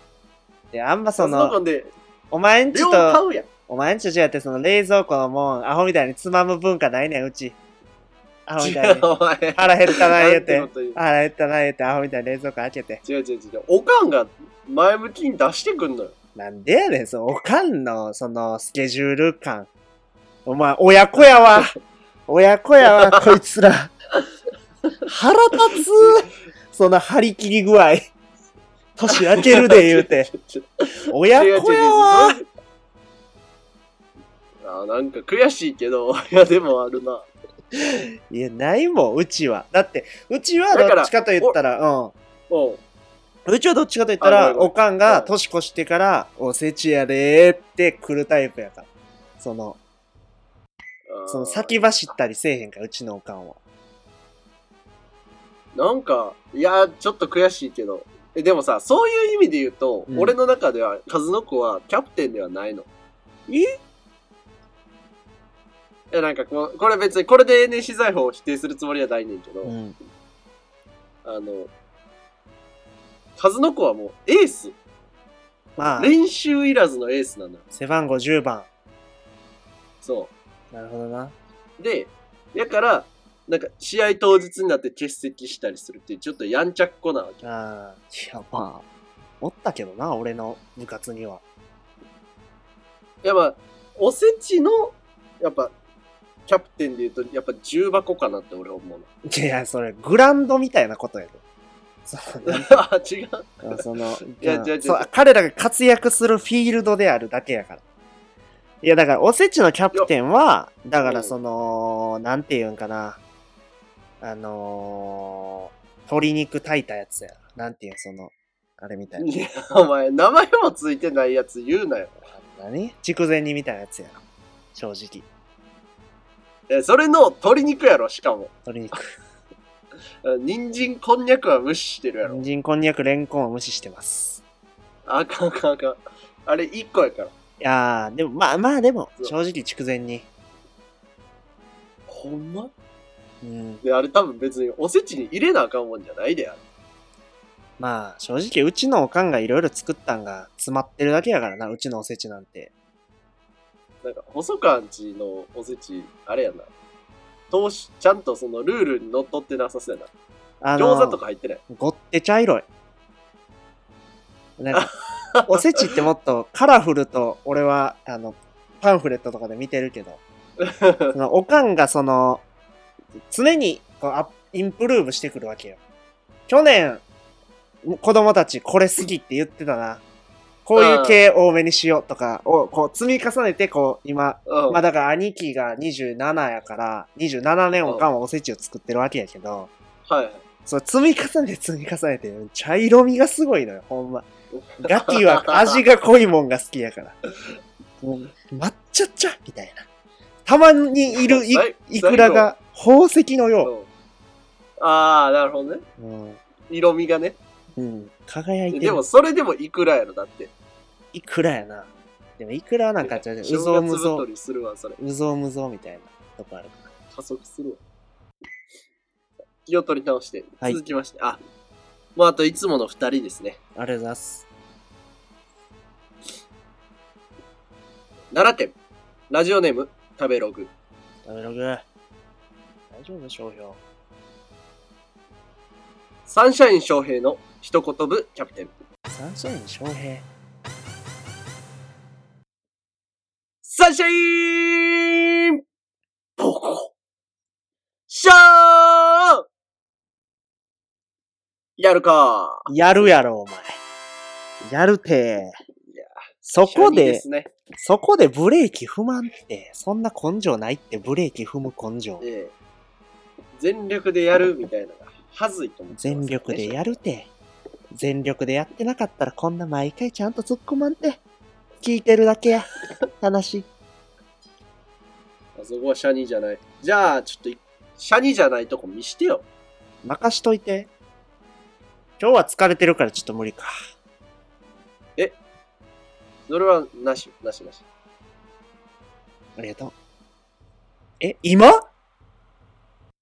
で、あんまそ数のの、子で、お前んち量買と、うやん。お前んちと違ってその冷蔵庫のもん、アホみたいにつまむ文化ないねん、うち。アホみたいに。腹減ったな言うて。腹減ったな言うて、アホみたいに冷蔵庫開けて。違う違う違う。おかんが前向きに出してくんのよ。なんでやねん、その、おかんの、その、スケジュール感。お前、親子やわ。[laughs] 親子やわ、こいつら。腹立つ。その張り切り具合。年明けるで言うて。[laughs] 親子やわ。あなんか悔しいけど、いやでもあるな。いや、ないもん、うちは。だって、うちはどっちかと言ったら、うん。うん。うちはどっちかと言ったら、おかんが年越してから、おせちやでーって来るタイプやから。その、その先走ったりせえへんから、うちのおかんは。なんか、いや、ちょっと悔しいけど。え、でもさ、そういう意味で言うと、うん俺の中では、数の子はキャプテンではないの。え？いや、なんかこう、これ別に、これで NC 財宝を否定するつもりはないねんけど、うん。あの、数の子はもうエース。まあ、練習いらずのエースなのよ。背番号10番。そなるほどな。う。で、やから、なんか試合当日になって欠席したりするっていう、ちょっとやんちゃっこなわけ。ああ、いや、まあ、おったけどな、俺の部活には。いやまあ、おせちの、やっぱ、キャプテンで言うと、やっぱ重箱かなって俺は思ういや、それ、グランドみたいなことやで。そうの。あ、違う。その、いや違う違うそう彼らが活躍するフィールドであるだけやから。いや、だから、おせちのキャプテンは、だから、その、なんて言うんかな。あのー、鶏肉炊いたやつや。なんて言うん、その、あれみたいな。いや、お前、名前もついてないやつ言うなよ。何？筑前煮みたいなやつや。正直。え、それの鶏肉やろ、しかも。鶏肉。[laughs] 人参、こんにゃくは無視してるやろ。人参、こんにゃく、レンコンを無視してます。あかんあかんあかん。あれ、1個やから。いやー、でも、まあまあ、でも、正直筑前煮。ほんま？うん。で、あれ多分別におせちに入れなあかんもんじゃないであれ。まあ、正直、うちのおかんがいろいろ作ったんが詰まってるだけやからな、うちのおせちなんて。なんか、細川んちのおせち、あれやな。投資、ちゃんとそのルールにのっとってなさそうやな。あの餃子とか入ってない。ごって茶色い。なんか、[laughs] おせちってもっとカラフルと、俺は、あの、パンフレットとかで見てるけど、[laughs] そのおかんがその、常にこうアップインプルーブしてくるわけよ。去年、子供たちこれ好きって言ってたな。こういう系多めにしようとかをこう積み重ねて、こう今、うんまあだから兄貴が27やから、27年おかんはおせちを作ってるわけやけど、はいはい。そう積み重ねて積み重ねて、茶色みがすごいのよ、ほんま。ガキは味が濃いもんが好きやから。[laughs] 抹茶茶みたいな。たまにいるい [laughs] 最いくらが宝石のようんああ、なるほどね。う。うん。色味がね。うん。輝いてる。でも、それでもいくらやろ、だって。いくらやな。でもいくらはなんかちょっとう正ぞうむぞ月太りするわ、それ。う、うぞうむぞみたいなとこあるか加速するわ。気を取り直して、はい続きまして、あ、もうあといつもの二人ですね。ら。ありがとうございます。奈良県、ラジオネーム、食べログ。食べログ。大丈夫商標。サンシャイン翔平の一言部キャプテン。サンシャイン翔平。サンシャインボコシャーやるかやるやろ、お前。やるて。そこで、すね。そこでブレーキ踏まんって、そんな根性ないってブレーキ踏む根性。ええ全力でやるみたいなのが、はずいと思ってね全力でやるて。全力でやってなかったらこんな毎回ちゃんと突っ込まんて。聞いてるだけや。話。あそこはシャニじゃない。じゃあ、ちょっとい、シャニじゃないとこ見してよ。任しといて。今日は疲れてるからちょっと無理か。それはなし、なしなし。ありがとう。え、今？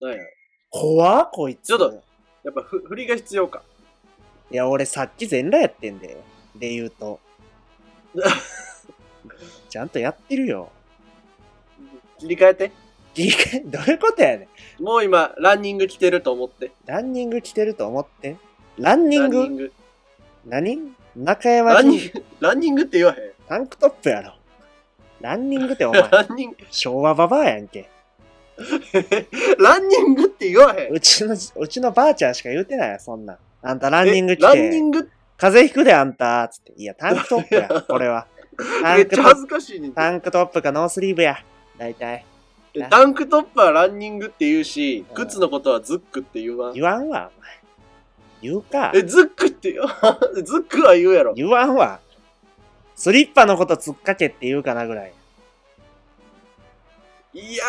はいはい。怖っこいつ。ちょっとやっぱふ振りが必要か。いや、俺さっき全裸やってんだよ。で言うと。[laughs] ちゃんとやってるよ。切り替えて。いいかどういうことやねん。もう今、ランニング来てると思って。ランニング来てると思って？ランニング？グ。何？中ランニング、ランニングって言わへん。タンクトップやろ。ランニングってお前、[laughs] ランニング、昭和ババアやんけ。[laughs] ランニングって言わへん。うちの、うちのばあちゃんしか言うてないよ、そんなん。あんたランニング来えランニて、ング？風邪ひくであんた、つって。いや、タンクトップや、[laughs] これは。タめっちゃ恥ずかしいねタンクトップかノースリーブや。大体。でタンクトップはランニングって言うしうん、靴のことはズックって言わん。言わんわ、お前。言うか。え、ズックって言う [laughs] ズックは言うやろ。言わんわ。スリッパのことつっかけって言うかなぐらい。いや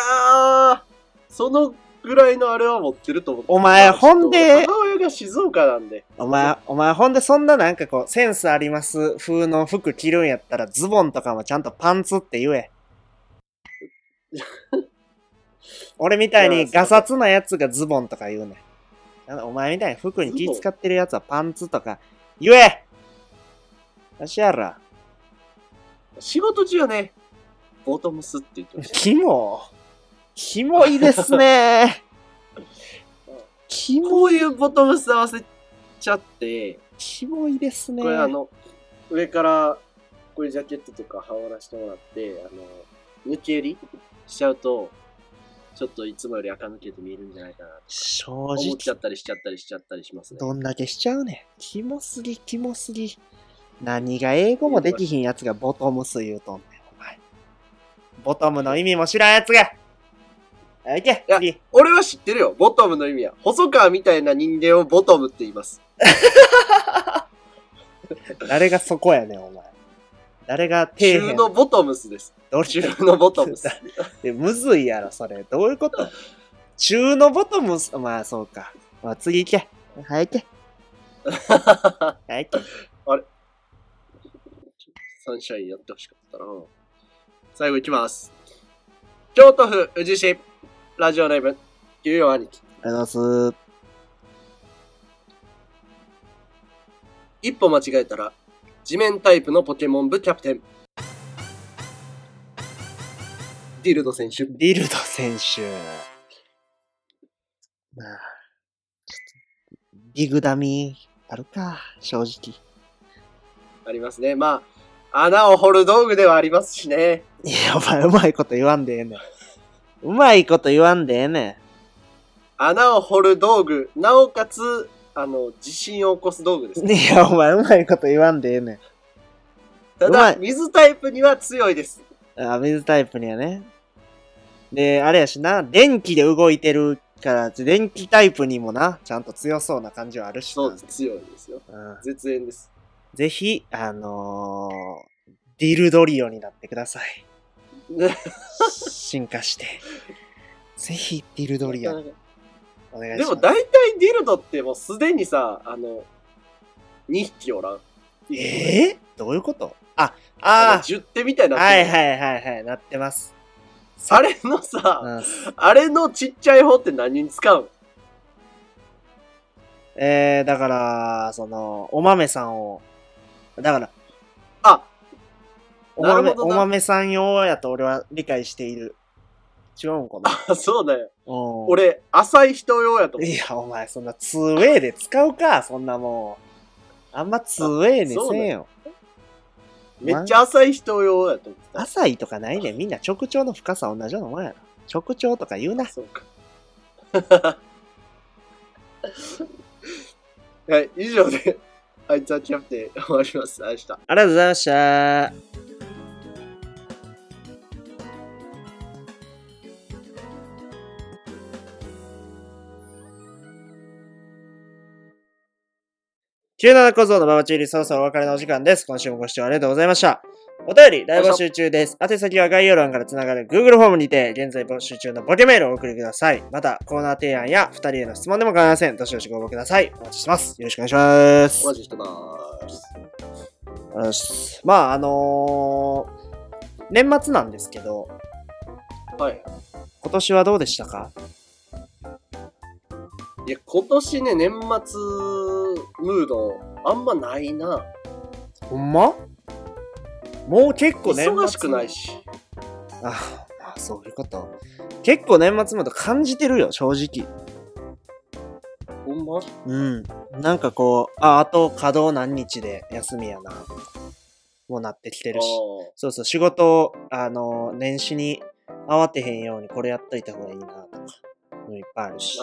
ー、そのぐらいのあれは持ってると思って。お前ほんで？母親が静岡なんで。お前、お前ほんでそんななんかこう、センスあります？風の服着るんやったら、ズボンとかもちゃんとパンツって言え。[laughs] 俺みたいにガサツなやつがズボンとか言うねん。お前みたいに服に気使ってるやつはパンツとか言えよしやら。仕事中はね、ボトムスって言ってました。キモ。キモいですね。[laughs] キモ、こういうボトムス合わせちゃって、キモいですね。これあの、上から、こういうジャケットとか羽織らせてもらって、あの、抜け襟しちゃうと、ちょっといつもより垢抜けて見えるんじゃないかなとか正思っちゃ直っ、たりしちゃったりしちゃったりしますね。どんだけしちゃうねん。キモすぎ、キモすぎ。何が英語もできひんやつがボトムス言うとん。ボトムの意味も知らんやつが。あ、いけ、いや次。俺は知ってるよ。ボトムの意味は。細川みたいな人間をボトムって言います。[laughs] 誰がそこやねん、お前。誰が底中辺のボトムスです。どう中のボトムス。[laughs] でむずいやろ、それ。どういうこと？中のボトムス、まあそうか。まあ次行け。はい、行け。[laughs] はい、行け。サンシャインやってほしかったな。最後いきます。京都府宇治市、ラジオネーム、ゆうよ兄貴。ありがとうございます。一歩間違えたら、地面タイプのポケモン部キャプテン。ディルド選手。ディルド選手。まあ、ちょっと、ディグダミあるか、正直。ありますね。まあ、穴を掘る道具ではありますしね。いや、お前、うまいこと言わんでええねん。うまいこと言わんでええね穴を掘る道具、なおかつ、あの、地震を起こす道具ですん。。いや、お前、うまいこと言わんでええねん。ただ、水タイプには強いです。あ、水タイプにはね。で、あれやしな、電気で動いてるから、電気タイプにもな、ちゃんと強そうな感じはあるしな。そうです。強いですよ。うん絶縁です。ぜひ、あのー、ディルドリオになってください。[laughs] 進化して。ぜひ、ディルドリオにお願いします。でも大体ディルドってもうすでにさ、あの、2匹おらん。えー、どういうこと？あ、ああ十手みたいにあ、なってる。はいはいはいはい、なってます。あれのさ、うん、あれのちっちゃい方って何に使うえー、だから、その、お豆さんを、だから、あ、お豆、お豆さん用やと俺は理解している。違うんかな？[laughs] あそうだよ。うん。俺、浅い人用やと思う。いや、お前、そんな 2way で使うか、そんなもん。あんま 2way にせんよ。めっちゃ浅い人用やと思ってた。浅いとかないねんみんな直腸の深さ同じようなもんやろ。直腸とか言うな。そうか。[laughs] はい、以上で、あいつはキャプテン終わります。明日。ありがとうございました。97小僧のババチューリーそろそろお別れのお時間です。今週もご視聴ありがとうございました。お便り大募集中です。宛先は概要欄からつながる Google フォームにて、現在募集中のボケメールをお送りください。また、コーナー提案や2人への質問でも構いません。どしどしご応募ください。お待ちしてます。よろしくお願いしますお。待ちしてます。よし。まあ、あのー年末なんですけど、はい。今年はどうでしたか？いや、今年ね、年末ムード、あんまないな。ほんま？もう結構年末。忙しくないし。あ、まあ、そういうこと。結構年末まで感じてるよ、正直。ほんま？うん。なんかこう、あ、あと稼働何日で休みやな、もうなってきてるし。あそうそう、仕事を、あの、年始に慌てへんようにこれやっといた方がいいな、とか、もいっぱいあるし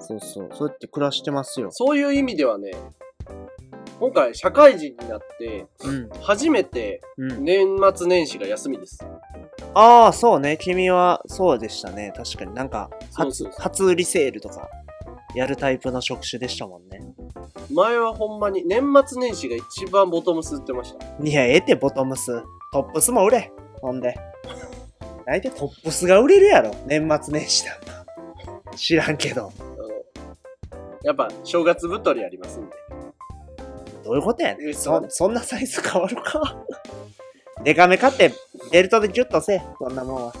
そうそう、そうやって暮らしてますよ。そういう意味ではね、今回社会人になって、うん。初めてうん。年末年始が休みです。ああ、そうね。君はそうでしたね。確かになんか、初、そうそうそう初売りセールとか、やるタイプの職種でしたもんね。前はほんまに年末年始が一番ボトムス売ってました。いや、えて、ボトムス。トップスも売れ。ほんで。大体トップスが売れるやろ。年末年始なんか。知らんけど。あのやっぱ正月太りありますんで。どういうことやねそうそ、そんなサイズ変わるか？デカめ買って、ベルトでギュッとせえ。そんなもんは。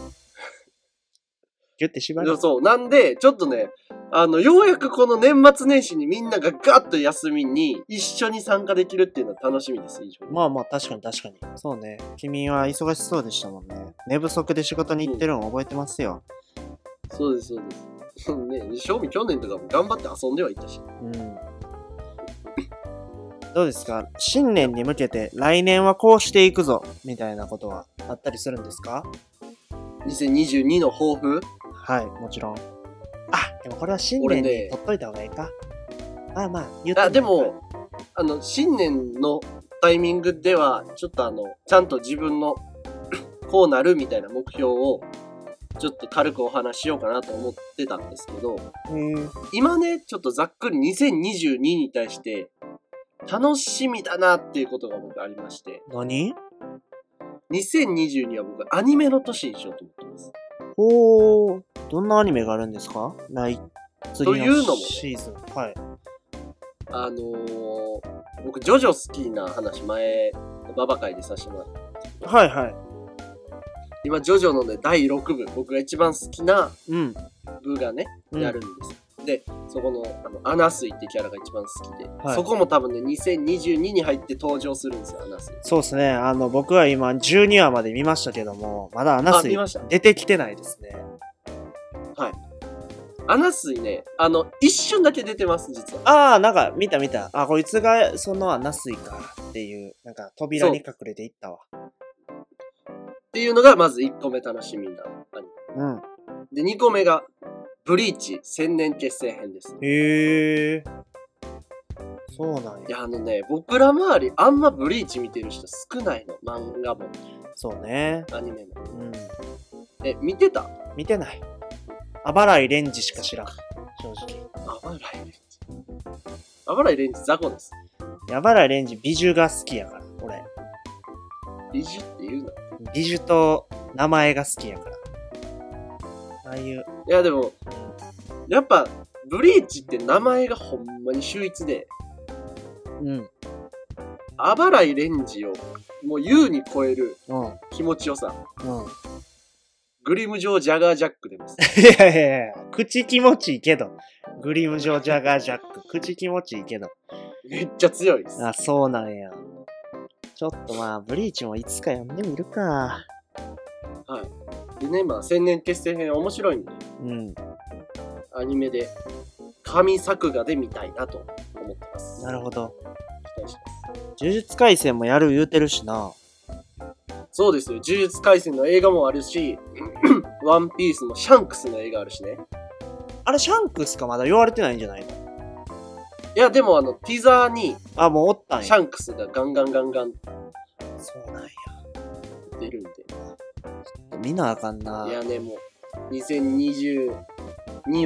ギュッて縛る。そう。なんで、ちょっとね、あの、ようやくこの年末年始にみんながガッと休みに一緒に参加できるっていうのは楽しみです、以上。まあまあ、確かに確かに。そうね。君は忙しそうでしたもんね。寝不足で仕事に行ってるの覚えてますよ。そうです、そうです。[laughs] ね、正味去年とかも頑張って遊んではいたし。うん。どうですか？新年に向けて来年はこうしていくぞみたいなことはあったりするんですか？2022の抱負？はい、もちろん。あ、でもこれは新年俺ね。に取っといた方がいいか。まあまあ、言ってあ、でも、あの、新年のタイミングでは、ちょっとあの、ちゃんと自分の [clears throat] こうなるみたいな目標を、ちょっと軽くお話ししようかなと思ってたんですけど、今ね、ちょっとざっくり2022に対して、楽しみだなっていうことが僕ありまして、何？2022は僕アニメの年にしようと思ってます。ほー、どんなアニメがあるんですか？来、次というのもねシーズン。はい。あのー、僕、ジョジョ好きな話前、ババ会でさせてもらって、はいはい。今、ジョジョのね、第6部、僕が一番好きなうん。部がね、うんやるんです。で、そこの、あの、アナスイってキャラが一番好きで、はいそこも多分ね、2022に入って登場するんですよ、アナスイ。そうですね。あの、僕は今12話まで見ましたけども、まだアナスイ出てきてないですね。アナスイね、あの、一瞬だけ出てます、実は。ああ、なんか見た見た。あ、こいつがそのアナスイかっていう、なんか扉に隠れていったわ。っていうのが、まず1個目楽しみなアニうん。メ。で、2個目が、ブリーチ千年結成編です。へえ。そうなんや。いや、あのね、僕ら周り、あんまブリーチ見てる人少ないの。漫画も、そうね。アニメも。うん。え、見てた？見てない。あばらいレンジしか知らん。正直。あばらいレンジ。あばらいレンジ雑魚です。あばらいレンジ美女が好きやから、俺。美女って言うな。美女と名前が好きやから。ああいう、いや、でも、うやっぱ、ブリーチって名前がほんまに秀逸で、ん。うん。あばらいレンジを、もう優に超えるうん。気持ちよさ。うん。グリム上ジャガージャックでます。[laughs] いやいやいや、口気持ちいいけど。グリムジョージャガージャック。[laughs] 口気持ちいいけど。めっちゃ強いです。あ、そうなんや。ちょっとまあ、ブリーチもいつか読んでみるか。はい。でね、まあ、千年結成編面白いんで、うん。アニメで、神作画で見たいなと思ってます。なるほど。期待します。呪術廻戦もやる言うてるしな。そうですよ。呪術廻戦の映画もあるし、[clears throat] ワンピースのシャンクスの映画あるしね。あれ、シャンクスかまだ言われてないんじゃないの？いや、でもあの、ティザーにあ、もうおったんシや。ャンクスがガンガンガンガンそうなんや。出るんで。見なあかんな。いやね、もう、2022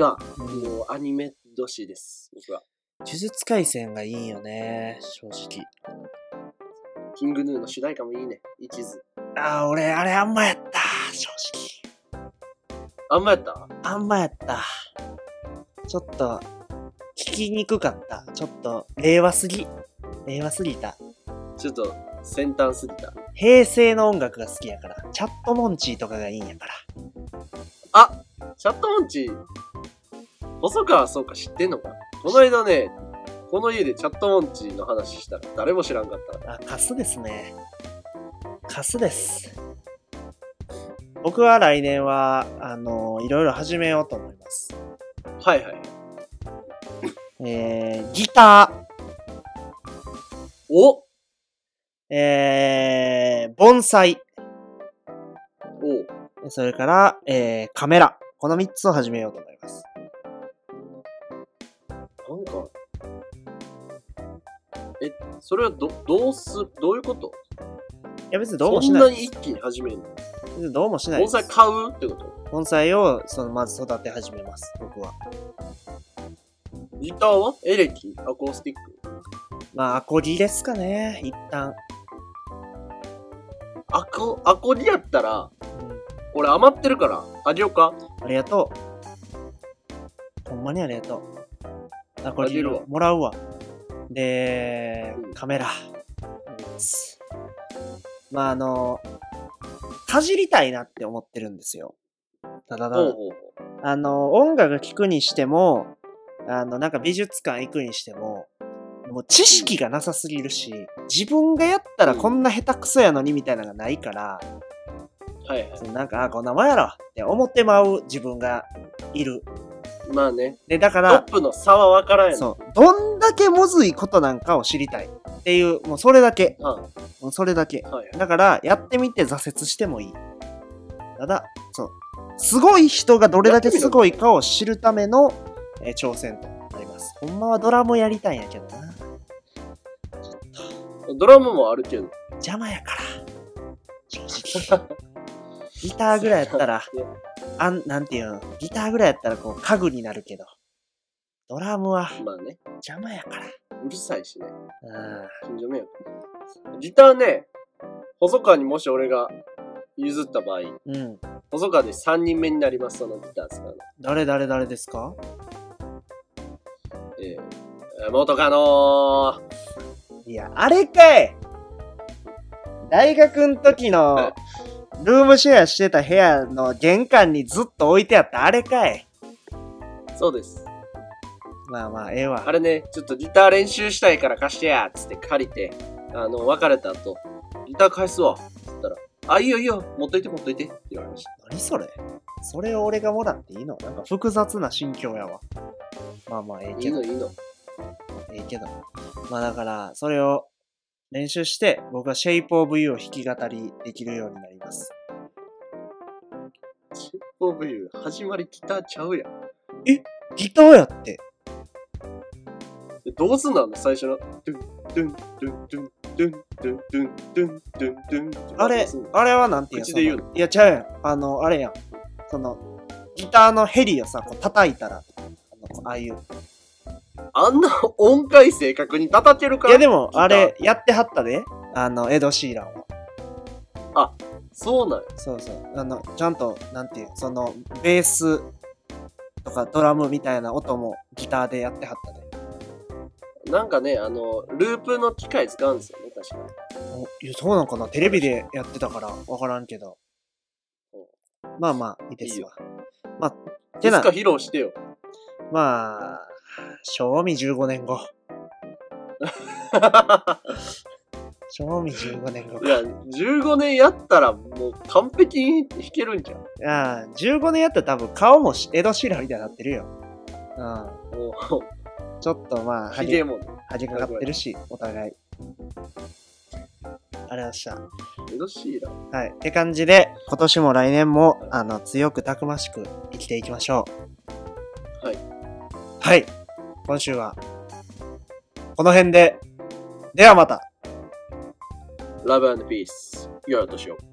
は、うんもうアニメ年です。僕は。呪術廻戦がいいんよね、正直。キングヌーの主題歌もいいね。一途。あー、俺、あれあんまやった、正直。あんまやった？あんまやった。ちょっと、聞きにくかった。ちょっと、令和すぎ。令和すぎた。ちょっと先端すぎた。平成の音楽が好きやから。チャットモンチーとかがいいんやから。あチャットモンチー、細川そうか知ってんのかこの間ね、この家でチャットモンチーの話したら誰も知らんかった。あ、カスですね。カスです。僕は来年は、あの、いろいろ始めようと思います。はいはい。えー、ギタお？ー、えー、盆栽、おそれから、えー、カメラ。この3つを始めようと思います。なんか、え、それはど、どうす、どういうこと？いや別にどうもしそんな。ないに一気に始めるの？別にどうもしないです。盆栽買うってこと？盆栽を、その、まず育て始めます。僕は。ギターは？エレキ？アコースティック？まあ、アコギですかね。一旦。アコ、アコギやったら、うん。俺余ってるから、あげようかありがとう。ほんまにありがとう。あげるわもらうわ。でうん、カメラ。まあ、あの、かじりたいなって思ってるんですよ。ただだあの、音楽聴くにしても、あの、なんか美術館行くにしても、もう知識がなさすぎるし、自分がやったらこんな下手くそやのにみたいなのがないから、う。はいはい。なんか、あ、こんなもんやろって思ってまう自分がいる。まあね、で、だかトッら、プの差は分からんやん。そう、どんだけむずいことなんかを知りたいっていう、もうそれだけ。はもうそれだけ。いはい。だから、やってみて挫折してもいい。ただ、そう。すごい人がどれだけすごいかを知るための、えー挑戦となります。ほんまはドラムやりたいんやけどな。ドラムもあるけど。邪魔やから。ギターぐらいやったら、ねあん、なんていうの、ギターぐらいやったらこう家具になるけど、ドラムはまあね、邪魔やから。うるさいしね。うん。近所迷惑。ギターね、細川にもし俺が譲った場合、うん。細川で3人目になります、そのギター使うの。誰誰誰ですか？えー、元カノいや、あれかい大学の時のルームシェアしてた部屋の玄関にずっと置いてあったあれかいそうです。まあまあ、ええわあ。れね、ちょっとギター練習したいから貸してやつって借りて、あの、別れた後、ギター返すわ。つったら、あ、いいよいいよ、持っといて持っといてって言われました。何それそれを俺がもらっていいの？なんか複雑な心境やわ。まあまあ、ええけどいいの、いいの。ええけど。まあだから、それを練習して、僕は Shape of You を弾き語りできるようになります。シェイプオブユー、始まりギターちゃうやん。ギターやって。でどうすんの？最初の、ドゥン、ドゥン、ドゥン、ドゥン、ドゥン、ドゥン、ドゥン、ドゥン、ドゥン、ドゥン。あれあれはなんていうの？口で言うそのいや、ちゃうやん。あの、あれやん。その、ギターのヘリをさ、こう叩いたら、あのああいう。あんな音階正確に叩けるかいや、でも、あれ、やってはったで。あの、エド・シーランは。そうなんや。そうそう。あの、ちゃんと、なんていう、その、ベースとかドラムみたいな音もギターでやってはったで。なんかね、あの、ループの機械使うんですよね、確かおいや、そうなんかなテレビでやってたから、わからんけど。まあまあ、いいですわ。まあ、に。てないつか、披露してよ。まあ、賞味15年後。賞味15年後か。いや、15年やったらもう完璧に弾けるんじゃん。ああ、15年やったら多分顔もしエド・シーランみたいになってるよ。うん。もちょっとまあ、う、はげ、ひげもね。はげかかってるし、お互い。ありがとうございました。エドシーラン。はい。って感じで、今年も来年も、あの、強くたくましく生きていきましょう。はい。はい。今週は、この辺で、ではまた !Love and Peace, よいし年を。